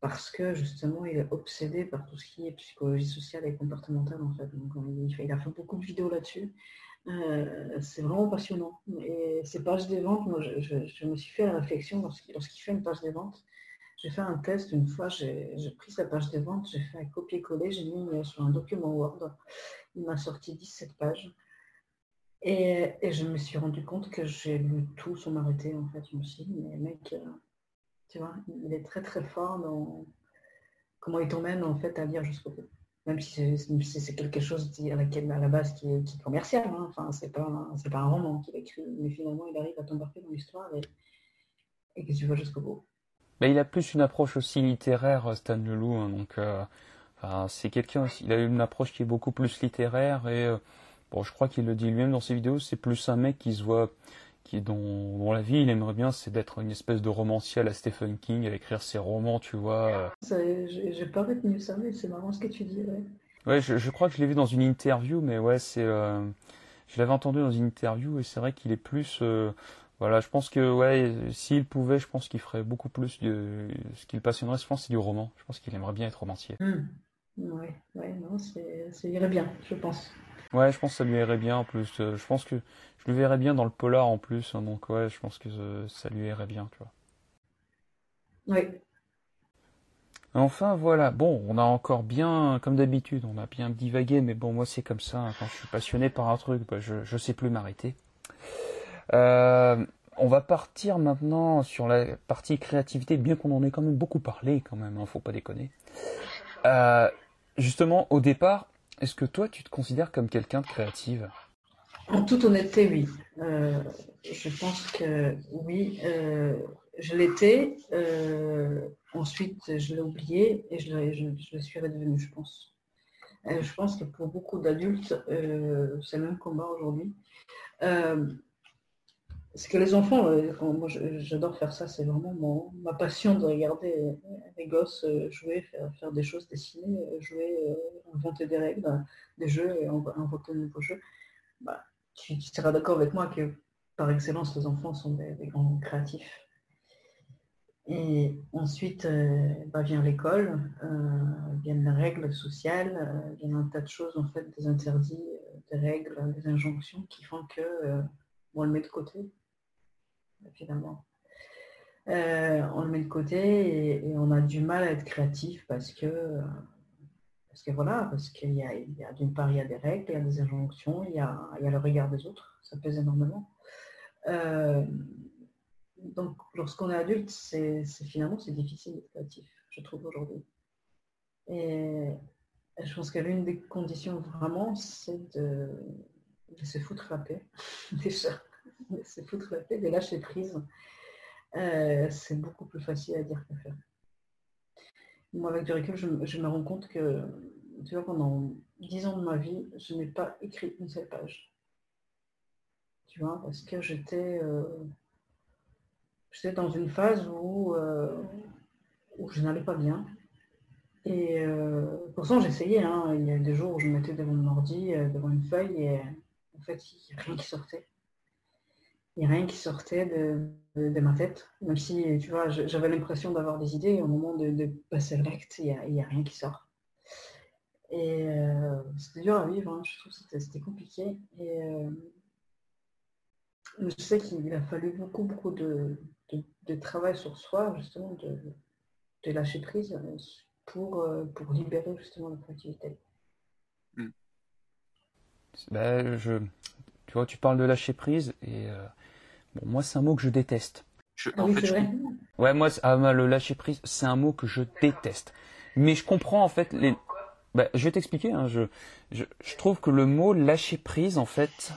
parce que justement il est obsédé par tout ce qui est psychologie sociale et comportementale en fait. Donc, il, a fait beaucoup de vidéos là-dessus. Euh, c'est vraiment passionnant. Et ces pages des ventes, moi je, me suis fait la réflexion lorsqu'il fait une page des ventes. J'ai fait un test une fois, j'ai pris sa page des ventes, j'ai fait un copier-coller, j'ai mis sur un document Word. Il m'a sorti 17 pages. Et, je me suis rendu compte que j'ai lu tout sans m'arrêter, en fait. Je me suis dit, mais mec, euh, tu vois, il est très très fort dans comment il t'emmène en fait à lire jusqu'au bout. Même si c'est quelque chose à, laquelle, à la base qui est, commercial, hein. enfin, c'est pas, pas un roman qu'il écrit, mais finalement il arrive à t'embarquer dans l'histoire et, que tu vois jusqu'au bout. Mais il a plus une approche aussi littéraire, Stan Leloup, hein, donc euh, c'est quelqu'un, il a une approche qui est beaucoup plus littéraire et euh, Bon, je crois qu'il le dit lui-même dans ses vidéos, c'est plus un mec qui se voit, qui dans, la vie, il aimerait bien, c'est d'être une espèce de romancier à la Stephen King, à écrire ses romans, tu vois. J'ai pas retenu ça, mais c'est marrant ce que tu dis, ouais. Ouais, je, crois que je l'ai vu dans une interview, mais ouais, c'est, euh, je l'avais entendu dans une interview et c'est vrai qu'il est plus, euh, voilà, je pense que ouais, s'il pouvait, je pense qu'il ferait beaucoup plus de, ce qu'il passionnerait, je pense, c'est du roman. Je pense qu'il aimerait bien être romancier. Hmm. Ouais, ouais, non, c'est irait bien, je pense. Ouais, je pense que ça lui irait bien en plus. Euh, je pense que je le verrais bien dans le polar en plus. Hein, donc ouais, je pense que ça lui irait bien, tu vois. Oui. Enfin voilà, bon, on a encore bien, comme d'habitude, on a bien divagué, mais bon, moi c'est comme ça, hein, quand je suis passionné par un truc, bah, je, ne sais plus m'arrêter. Euh, on va partir maintenant sur la partie créativité, bien qu'on en ait quand même beaucoup parlé, quand même, hein, faut pas déconner. Euh, justement, au départ, est-ce que toi, tu te considères comme quelqu'un de créative? En toute honnêteté, oui. Euh, je pense que oui, euh, je l'étais. Euh, ensuite, je l'ai oublié et je, le suis redevenue, je pense. je pense que pour beaucoup d'adultes, c'est le même combat aujourd'hui. C'est que les enfants, moi j'adore faire ça, c'est vraiment ma passion de regarder les gosses jouer, faire, des choses, dessiner, jouer, inventer des règles, des jeux et inventer de nouveaux jeux. Bah, tu, seras d'accord avec moi que par excellence, les enfants sont des, grands créatifs. Et ensuite euh, bah, vient l'école, euh, viennent les règles sociales, euh, viennent un tas de choses, en fait, des interdits, des règles, des injonctions qui font que on le met de côté, finalement. on le met de côté et, on a du mal à être créatif parce que parce que voilà, parce qu'il y a, d'une part il y a des règles, il y a des injonctions, il y a, il y a le regard des autres, ça pèse énormément. Euh, donc, lorsqu'on est adulte, c'est finalement c'est difficile d'être créatif, je trouve aujourd'hui. Et je pense que l'une des conditions vraiment, c'est de, se foutre la paix, déjà, de se foutre la paix, de lâcher prise. Euh, c'est beaucoup plus facile à dire qu'à faire. Moi, avec du recul, je, me rends compte que, tu vois, pendant dix ans de ma vie, je n'ai pas écrit une seule page parce que j'étais euh, dans une phase où, euh, où je n'allais pas bien. Et pourtant, j'essayais. Hein. Il y a des jours où je me mettais devant mon ordi, devant une feuille, et en fait, il n'y a rien qui sortait. N'y a rien qui sortait de, ma tête. Même si, tu vois, j'avais l'impression d'avoir des idées, au moment de, passer l'acte, il n'y a, rien qui sort. Et c'était dur à vivre, hein. je trouve que c'était compliqué. Et je sais qu'il a fallu beaucoup, beaucoup de, travail sur soi, justement, de, lâcher prise euh, pour, euh, pour libérer justement la créativité. Ben, je, tu vois, tu parles de lâcher prise et euh, bon, moi, c'est un mot que je déteste. ah oui, c'est vrai. Ouais, moi, ah, le lâcher prise, c'est un mot que je déteste. Mais je comprends en fait les. Ben, je vais t'expliquer. Hein, je, je, je trouve que le mot lâcher prise, en fait,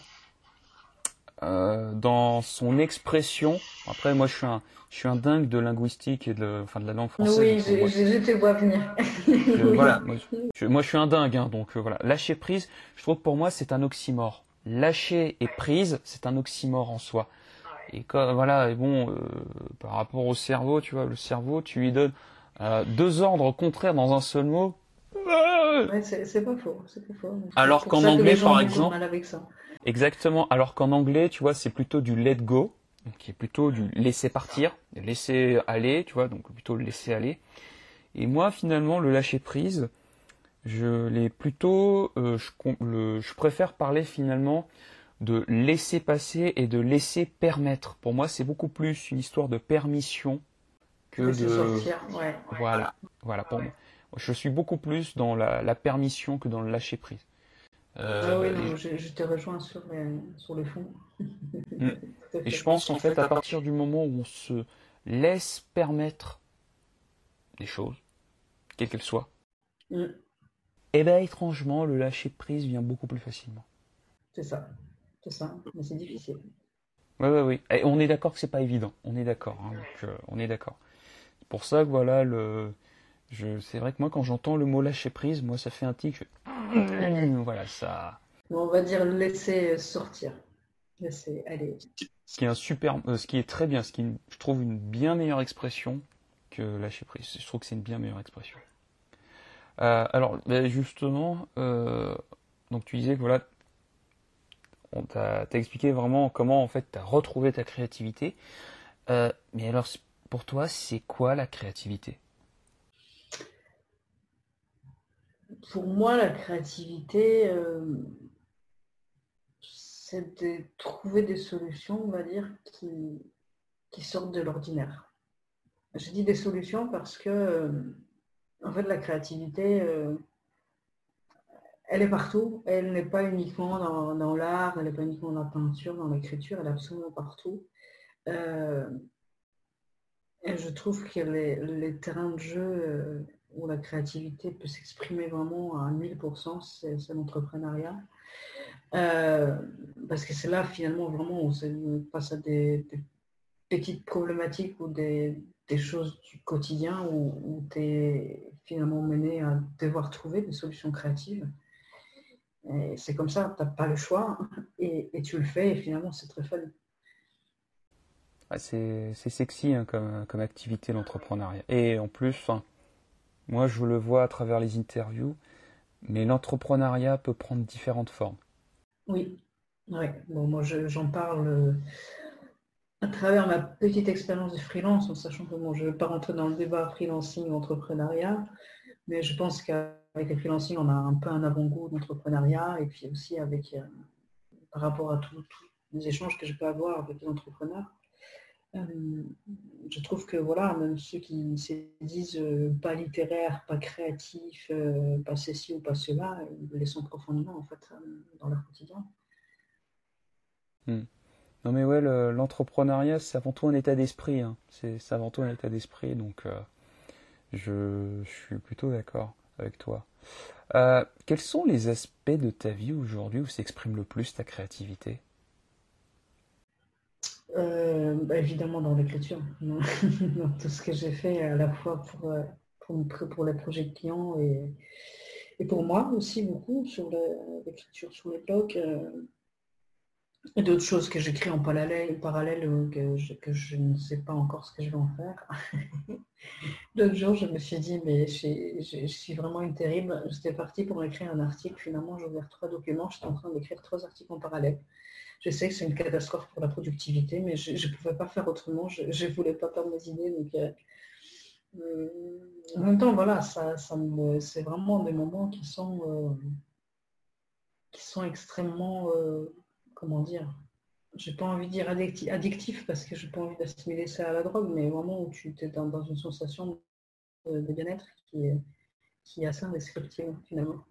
euh, dans son expression. Après, moi, je suis un, je suis un dingue de linguistique et de, enfin, de la langue française. Oui, je, te vois venir. Voilà, moi je, suis un dingue, hein, donc euh, voilà. Lâcher prise, je trouve que pour moi, c'est un oxymore. Lâcher et prise, c'est un oxymore en soi. Et quand, voilà, et bon, euh, par rapport au cerveau, tu vois, le cerveau, tu lui donnes deux ordres contraires dans un seul mot. Ouais, c'est pas faux, pas faux. Alors qu'en anglais, par exemple, Exactement. Alors qu'en anglais, tu vois, c'est plutôt du let go, qui est plutôt du laisser partir, laisser aller, tu vois, donc plutôt le laisser aller. Et moi, finalement, le lâcher prise, je l'ai plutôt, euh, je, préfère parler finalement de laisser passer et de laisser permettre. Pour moi, c'est beaucoup plus une histoire de permission que de. Sortir, ouais. Voilà, voilà pour moi. Je suis beaucoup plus dans la permission que dans le lâcher prise. Euh, ah oui, je, te rejoins sur, sur le fond. Mm. et je pense en fait à partir du moment où on se laisse permettre des choses, quelles qu'elles soient, mm. et eh bien étrangement le lâcher prise vient beaucoup plus facilement. C'est ça, c'est ça, mais c'est difficile. Oui, oui, oui. Et on est d'accord que c'est pas évident. On est d'accord. Hein, euh, on est d'accord. Pour ça que voilà le. Je... C'est vrai que moi quand j'entends le mot lâcher prise, moi ça fait un tic. Voilà, ça. On va dire laisser sortir. Laisser aller. Ce qui est un super, euh, ce qui est très bien, ce qui je trouve une bien meilleure expression que lâcher prise. Je trouve que c'est une bien meilleure expression. Euh, alors, ben, justement, euh, donc tu disais que voilà, on t'a expliqué vraiment comment en fait tu as retrouvé ta créativité. mais alors, pour toi, c'est quoi la créativité? Pour moi, la créativité, euh, c'est de trouver des solutions, on va dire, qui, sortent de l'ordinaire. Je dis des solutions parce que, euh, en fait, la créativité, euh, elle est partout. Elle n'est pas uniquement dans, l'art, elle n'est pas uniquement dans la peinture, dans l'écriture, elle est absolument partout. et je trouve que les, terrains de jeu où la créativité peut s'exprimer vraiment à 1000%, c'est l'entrepreneuriat. Euh, parce que c'est là finalement vraiment où on passe à des, petites problématiques ou des, des choses du quotidien où, tu es finalement mené à devoir trouver des solutions créatives. Et c'est comme ça, tu n'as pas le choix et, tu le fais et finalement c'est très fun. c'est sexy hein, comme, comme, activité l'entrepreneuriat. Et en plus, moi je le vois à travers les interviews, mais l'entrepreneuriat peut prendre différentes formes. Oui, ouais. bon, moi j'en parle euh, à travers ma petite expérience de freelance, en sachant que je ne vais pas rentrer dans le débat freelancing ou entrepreneuriat, mais je pense qu'avec le freelancing, on a un peu un avant-goût d'entrepreneuriat, et puis aussi avec euh, par rapport à tous les échanges que je peux avoir avec les entrepreneurs. Euh, je trouve que voilà, même ceux qui se disent euh, pas littéraires, pas créatifs, pas ceci ou pas cela, ils les sont profondément en fait dans leur quotidien. Hmm. Non mais ouais, l'entrepreneuriat c'est avant tout un état d'esprit. Hein. C'est avant tout un état d'esprit, donc je, suis plutôt d'accord avec toi. quels sont les aspects de ta vie aujourd'hui où s'exprime le plus ta créativité? Euh, bah, évidemment dans l'écriture, dans tout ce que j'ai fait à la fois pour, euh, pour, pour les projets clients et, et pour moi aussi beaucoup sur l'écriture sur les blogs euh, d'autres choses que j'écris en parallèle, parallèle que je, ne sais pas encore ce que je vais en faire. L'autre jour, je me suis dit, mais je, suis vraiment une terrible. J'étais partie pour écrire un article. Finalement, j'ai ouvert trois documents. J'étais en train d'écrire trois articles en parallèle. Je sais que c'est une catastrophe pour la productivité, mais je ne pouvais pas faire autrement. Je ne voulais pas perdre mes idées. Euh, euh, en même temps, voilà, ça, c'est vraiment des moments qui sont, euh, qui sont extrêmement, comment dire, j'ai pas envie de dire addictif, parce que j'ai pas envie d'assimiler ça à la drogue, mais vraiment où tu es dans, une sensation de, bien-être qui est, qui est assez indescriptible finalement.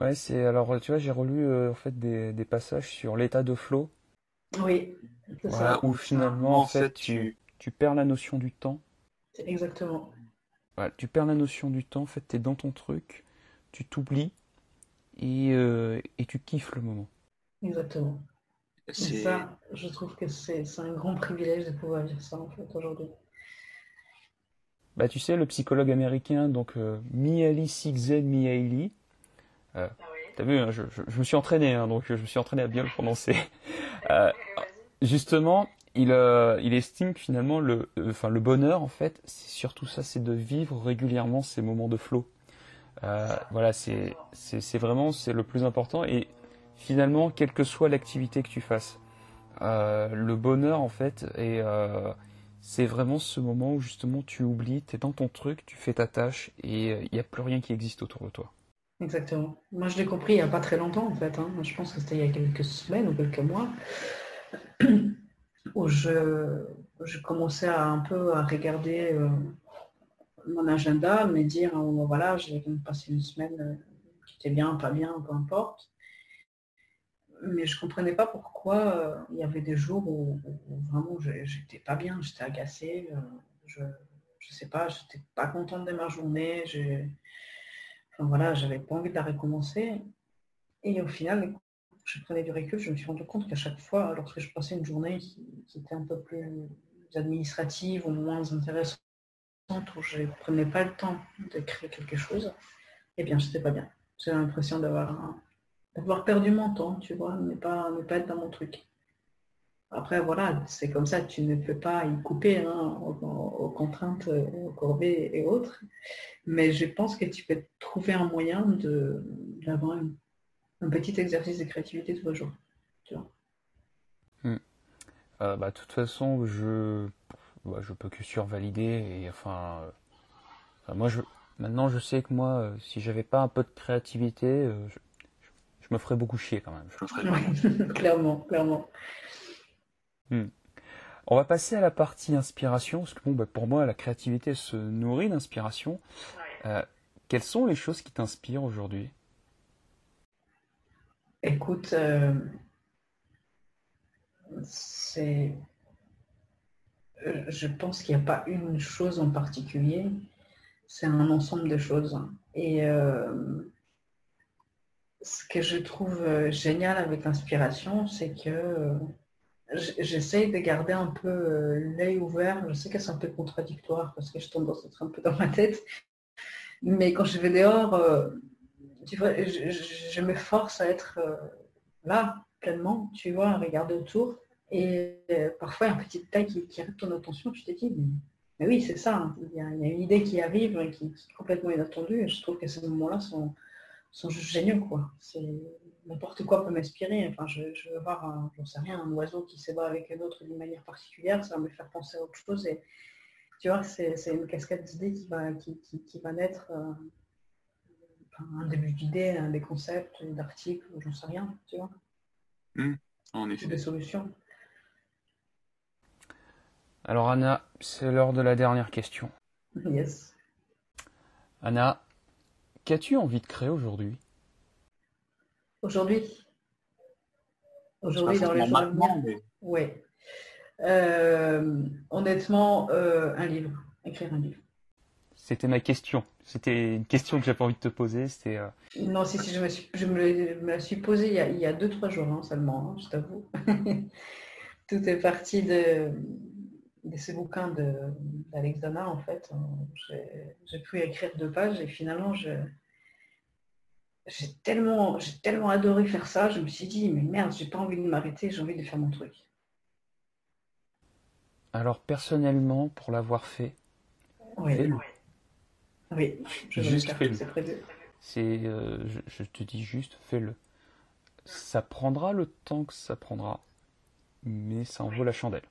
Ouais, c'est alors tu vois, j'ai relu euh, en fait des, passages sur l'état de flow. Oui, c'est ça. Où finalement en fait tu, tu perds la notion du temps. Exactement. tu perds la notion du temps, en fait, tu es dans ton truc, tu t'oublies et, euh, et tu kiffes le moment. Exactement. Et ça, je trouve que c'est un grand privilège de pouvoir dire ça en fait aujourd'hui. Bah, tu sais, le psychologue américain, donc euh, Mihaly Csikszentmihalyi, euh, ah T'as vu, hein, je, me suis entraîné, hein, donc je me suis entraîné à bien le prononcer. Euh, justement, il, euh, il estime que finalement le, euh, enfin le bonheur en fait, c'est surtout ça, c'est de vivre régulièrement ces moments de flow. voilà, c'est vraiment c'est le plus important et finalement, quelle que soit l'activité que tu fasses, le bonheur en fait et c'est vraiment ce moment où justement tu oublies, tu es dans ton truc, tu fais ta tâche et il n'y a plus rien qui existe autour de toi. Exactement. Moi, je l'ai compris il n'y a pas très longtemps, en fait. Hein. Je pense que c'était il y a quelques semaines ou quelques mois, où je, je commençais à, un peu à regarder euh, mon agenda, me dire, oh, voilà, j'ai passé une semaine euh, qui était bien, pas bien, peu importe. Mais je ne comprenais pas pourquoi euh, il y avait des jours où, vraiment j'étais pas bien, j'étais agacée, je ne sais pas, j'étais pas contente de ma journée, voilà, j'avais pas envie de la recommencer. Et au final, je prenais du recul, je me suis rendu compte qu'à chaque fois, lorsque je passais une journée qui, était un peu plus administrative ou moins intéressante, où je ne prenais pas le temps de créer quelque chose, eh bien, je n'étais pas bien. J'ai l'impression d'avoir perdu mon temps, tu vois, ne pas, ne pas être dans mon truc. Après, voilà, c'est comme ça, tu ne peux pas y couper hein, aux, contraintes, aux corvées et autres. Mais je pense que tu peux trouver un moyen d'avoir un petit exercice de créativité tous les jours. Hmm. Euh, bah, de toute façon, je bah, je peux que survalider et enfin, euh, moi je maintenant je sais que moi euh, si j'avais pas un peu de créativité, je, me ferais beaucoup chier quand même. clairement, clairement. Hmm. On va passer à la partie inspiration, parce que bon, bah, pour moi, la créativité se nourrit d'inspiration. Euh, quelles sont les choses qui t'inspirent aujourd'hui? Écoute, euh, c'est. Euh, je pense qu'il n'y a pas une chose en particulier, c'est un ensemble de choses. Et ce que je trouve génial avec l'inspiration, c'est que j'essaye de garder un peu euh, l'œil ouvert. Je sais que c'est un peu contradictoire parce que je tombe dans être un peu dans ma tête. Mais quand je vais dehors, euh, tu vois, je, me force à être euh, là, pleinement, tu vois, à regarder autour. Et parfois, il y a un petit détail qui, qui arrive ton attention, tu te dis, mais, oui, c'est ça. Hein. Il, y a, une idée qui arrive qui, qui est complètement inattendue. Et je trouve que ces moments-là sont, sont juste géniaux, quoi. C'est n'importe quoi peut m'inspirer. Enfin, je, je, veux voir, j'en sais rien, un oiseau qui s'ébat avec un autre d'une manière particulière, ça va me faire penser à autre chose. Et tu vois, c'est une cascade d'idées qui va, qui, qui, va naître. Euh, un début d'idées, des concepts, d'articles, j'en sais rien, tu vois. Mmh, en effet. Des solutions. Alors Anna, c'est l'heure de la dernière question. Yes. Anna, qu'as-tu envie de créer aujourd'hui? Aujourd'hui? Aujourd'hui, dans les jours Oui. Euh, honnêtement, euh, un livre. Écrire un livre. C'était ma question. C'était une question que j'avais envie de te poser. C'était. Euh, non, si, si, je me, suis, je me, la suis posée il y a, il y a deux, trois jours hein, seulement, hein, je t'avoue. Tout est parti de, de ces bouquins d'Alex Dana, en fait. J'ai pu écrire deux pages et finalement, j'ai tellement, tellement adoré faire ça, je me suis dit, mais merde, j'ai pas envie de m'arrêter, j'ai envie de faire mon truc. Alors personnellement, pour l'avoir fait, oui, oui. je juste fais-le. C'est, euh, je, te dis juste, fais-le. Ça prendra le temps que ça prendra, mais ça en vaut la chandelle.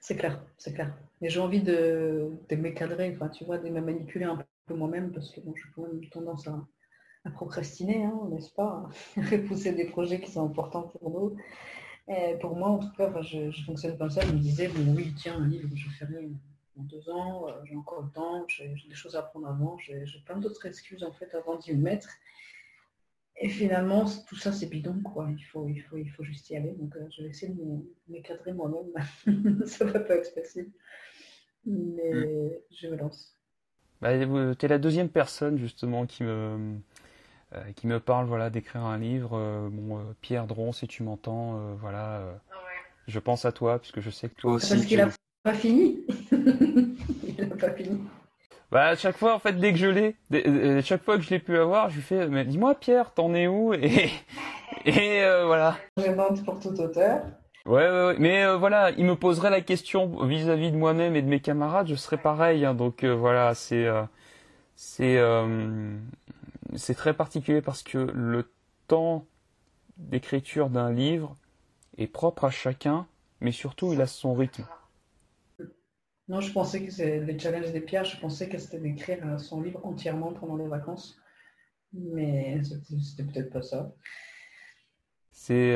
C'est clair, c'est clair. Mais j'ai envie de, de m'écadrer, enfin, tu vois, de me manipuler un peu moi-même parce que bon, j'ai quand même tendance à, procrastiner, hein, n'est-ce pas? Repousser des projets qui sont importants pour nous. Et pour moi, en tout cas, je, fonctionne comme ça. Je me disais, bon, oui, tiens, un livre, je ferai en deux ans, euh, j'ai encore le temps, j'ai des choses à apprendre avant, j'ai plein d'autres excuses en fait avant d'y mettre. Et finalement, tout ça, c'est bidon, quoi. Il faut, il faut, il faut juste y aller. Donc, euh, je vais essayer de m'écadrer moi-même. ça va pas être facile. Mais mm. je me lance. Bah, tu es la deuxième personne justement qui me, euh, qui me parle voilà, d'écrire un livre. Euh, bon, euh, Pierre Dron, si tu m'entends, voilà, je pense à toi puisque je sais que toi aussi. Parce qu'il n'a pas fini. Il n'a pas fini. Bah, à chaque fois, en fait, dès que je l'ai, chaque fois que je l'ai pu avoir, je lui fais, mais dis-moi Pierre, t'en es où? Et, et voilà. Je pour tout auteur. Ouais, ouais, mais euh, voilà, il me poserait la question vis-à-vis de moi-même et de mes camarades, je serais pareil. Hein, donc euh, voilà, c'est euh, c'est c'est très particulier parce que le temps d'écriture d'un livre est propre à chacun, mais surtout il a son rythme. Non, je pensais que c'est les challenges des pierres, je pensais que c'était d'écrire son livre entièrement pendant les vacances, mais c'était peut-être pas ça. C'est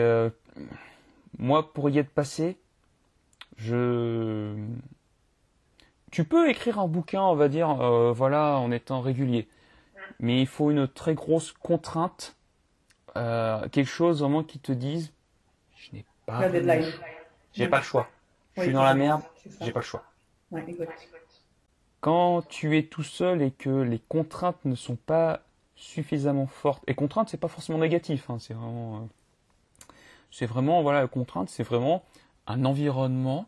moi, pour y être passé, je... Tu peux écrire un bouquin, on va dire, euh, voilà, en étant régulier. Mais il faut une très grosse contrainte, euh, quelque chose vraiment qui te dise, je n'ai pas, j'ai pas le choix. je suis dans la merde, j'ai pas le choix. Quand tu es tout seul et que les contraintes ne sont pas suffisamment fortes, et contraintes, c'est pas forcément négatif, hein, c'est vraiment euh, c'est vraiment, voilà, la contrainte, c'est vraiment un environnement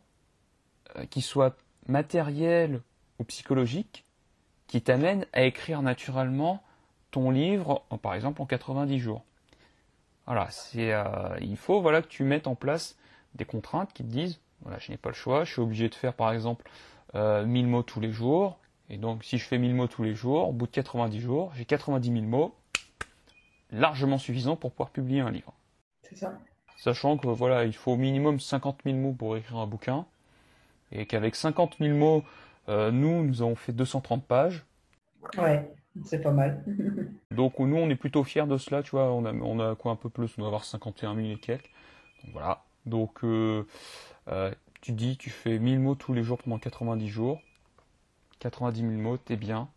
euh, qui soit matériel ou psychologique qui t'amène à écrire naturellement ton livre, par exemple, en 90 jours. Voilà, c'est, euh, il faut voilà que tu mettes en place des contraintes qui te disent, voilà, je n'ai pas le choix, je suis obligé de faire par exemple euh, 1000 mots tous les jours, et donc si je fais 1000 mots tous les jours, au bout de 90 jours, j'ai 90 000 mots, largement suffisant pour pouvoir publier un livre. C'est ça sachant que voilà, il faut au minimum 50 000 mots pour écrire un bouquin, et qu'avec 50 000 mots, euh, nous, nous avons fait 230 pages. Ouais, c'est pas mal. Donc nous, on est plutôt fiers de cela, tu vois, on a, on a quoi un peu plus, on doit avoir 51 000 et quelques. Donc voilà, donc euh, euh, tu dis, tu fais 1000 mots tous les jours pendant 90 jours, 90 000 mots, t'es bien.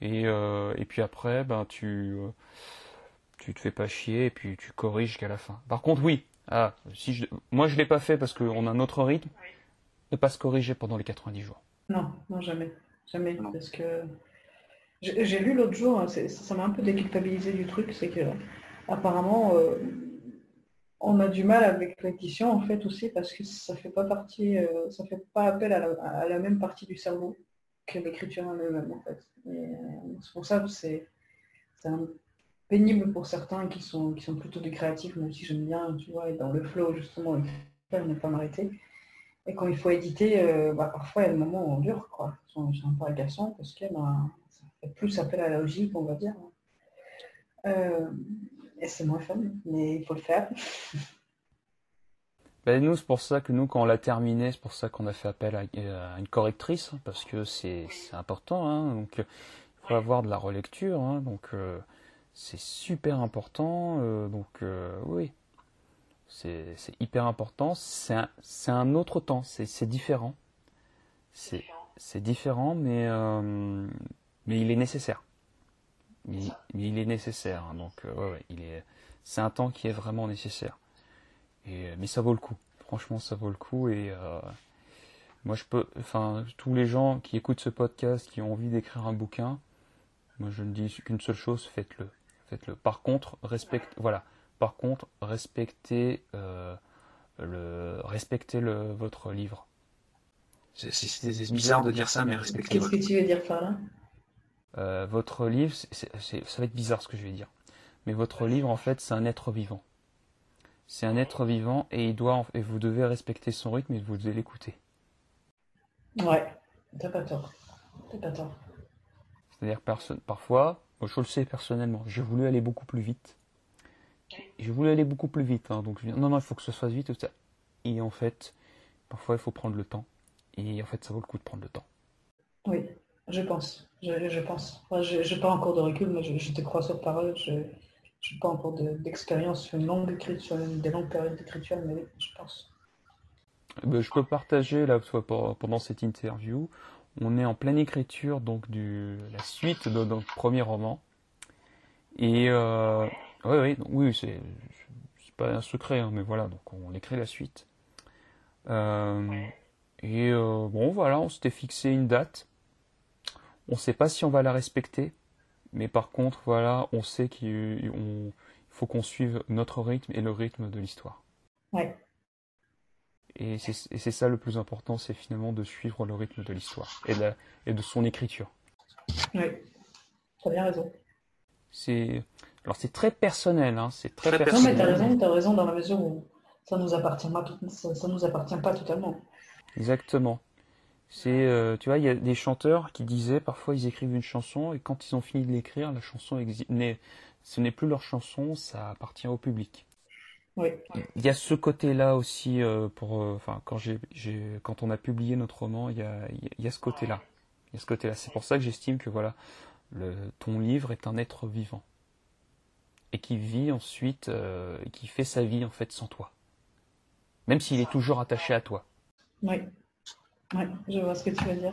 Et, et puis après, ben tu tu te fais pas chier et puis tu corriges jusqu'à la fin. Par contre, oui, ah, si je, moi je l'ai pas fait parce qu'on a un autre rythme, ne pas se corriger pendant les 90 jours. Non, non, jamais. Jamais. Parce que j'ai lu l'autre jour, hein, ça m'a un peu déculpabilisé du truc, c'est que apparemment, euh, on a du mal avec l'édition en fait aussi parce que ça fait pas partie, euh, ça fait pas appel à la, même partie du cerveau que l'écriture en elle-même en fait. C'est pour ça que c'est pénible pour certains qui sont, plutôt des créatifs, même si j'aime bien, tu vois, être dans le flow justement, ne pas m'arrêter. Et quand il faut éditer, euh, bah, parfois il y a des moments où on dure, quoi. C'est un peu agaçant parce que ben, ça fait plus appel à la logique, on va dire. Euh, et c'est moins fun, mais il faut le faire. Ben nous, c'est pour ça que nous, quand on l'a terminé, c'est pour ça qu'on a fait appel à, une correctrice, parce que c'est important. Hein, donc, il faut avoir de la relecture. Hein, donc, euh, c'est super important. Euh, donc, euh, oui, c'est hyper important. C'est un, un, autre temps. C'est différent. C'est différent, mais, mais il est nécessaire mais, il est nécessaire. Hein, donc, euh, ouais, il est, c'est un temps qui est vraiment nécessaire. Et, mais ça vaut le coup. Franchement, ça vaut le coup. Et euh, moi, je peux, enfin, tous les gens qui écoutent ce podcast, qui ont envie d'écrire un bouquin, moi, je ne dis qu'une seule chose faites-le. Faites-le. Par contre, respecte, voilà. Par contre, respectez euh, le, respectez le votre livre. C'est bizarre de dire ça, mais respectez. Qu'est-ce que tu veux dire par là? Euh, votre livre, ça va être bizarre ce que je vais dire, mais votre livre en fait c'est un être vivant. C'est un être vivant et il doit et vous devez respecter son rythme et vous devez l'écouter. Ouais, t'as pas tort. T'as pas tort. C'est-à-dire parfois, moi, je le sais personnellement, j'ai voulu aller beaucoup plus vite. J'ai voulu aller beaucoup plus vite, hein, donc je dis non non il faut que ce soit vite tout ça. Et en fait, parfois il faut prendre le temps. Et en fait ça vaut le coup de prendre le temps. Oui. Je pense, je, pense. je n'ai pas encore de recul, mais je, te crois sur parole. Je n'ai pas encore d'expérience sur une longue écriture, des longues périodes d'écriture, mais je pense. Eh ben, je peux partager là pendant cette interview. On est en pleine écriture donc du la suite de notre premier roman. Et euh, oui, oui, c'est pas un secret, hein, mais voilà, donc on écrit la suite. Euh, et euh, bon, voilà, on s'était fixé une date on ne sait pas si on va la respecter, mais par contre, voilà, on sait qu'il faut qu'on suive notre rythme et le rythme de l'histoire. Ouais. Et c'est ça le plus important, c'est finalement de suivre le rythme de l'histoire et, de et de son écriture. Oui, tu as bien raison. C'est alors c'est très personnel, hein, c'est très, personnel. Non mais t'as raison, as raison dans la mesure où ça nous appartient pas, ça nous appartient pas totalement. Exactement. C'est, euh, tu vois, il y a des chanteurs qui disaient parfois ils écrivent une chanson et quand ils ont fini de l'écrire, la chanson n'est, ce n'est plus leur chanson, ça appartient au public. Oui. Il y a ce côté-là aussi euh, pour, euh, enfin, quand j'ai, quand on a publié notre roman, il y a, il y a ce côté-là. Il y a ce côté-là. C'est pour ça que j'estime que voilà, le, ton livre est un être vivant et qui vit ensuite, et qui fait sa vie en fait sans toi, même s'il est toujours attaché à toi. Oui. Oui, je vois ce que tu veux dire.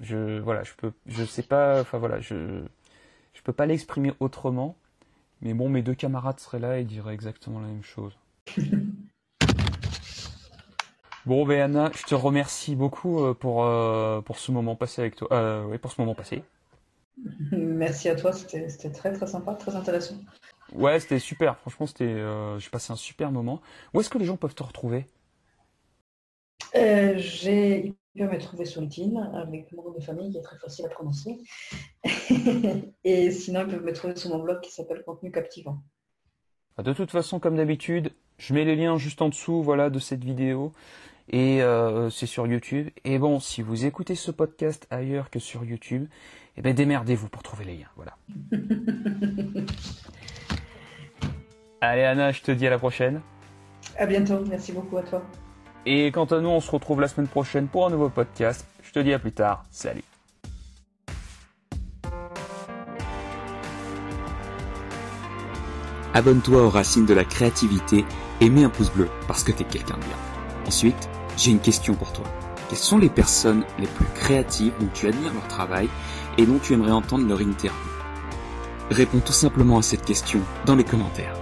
Je voilà, je peux, je sais pas, enfin voilà, je je peux pas l'exprimer autrement, mais bon, mes deux camarades seraient là et diraient exactement la même chose. bon, ben Anna, je te remercie beaucoup euh, pour euh, pour ce moment passé avec toi, euh, oui, pour ce moment passé. Merci à toi, c'était très très sympa, très intéressant. Ouais, c'était super. Franchement, c'était, euh, j'ai passé un super moment. Où est-ce que les gens peuvent te retrouver? Euh, j'ai... Ils peuvent me trouver sur LinkedIn avec mon nom de famille qui est très facile à prononcer. Et sinon, ils peuvent me trouver sur mon blog qui s'appelle Contenu Captivant. Bah, de toute façon, comme d'habitude, je mets les liens juste en dessous voilà, de cette vidéo. Et euh, c'est sur YouTube. Et bon, si vous écoutez ce podcast ailleurs que sur YouTube, eh ben démerdez-vous pour trouver les liens. Voilà. Allez Anna, je te dis à la prochaine. À bientôt, merci beaucoup à toi. Et quant à nous, on se retrouve la semaine prochaine pour un nouveau podcast. Je te dis à plus tard. Salut. Abonne-toi aux racines de la créativité et mets un pouce bleu parce que t'es quelqu'un de bien. Ensuite, j'ai une question pour toi. Quelles sont les personnes les plus créatives dont tu admires leur travail et dont tu aimerais entendre leur interview? Réponds tout simplement à cette question dans les commentaires.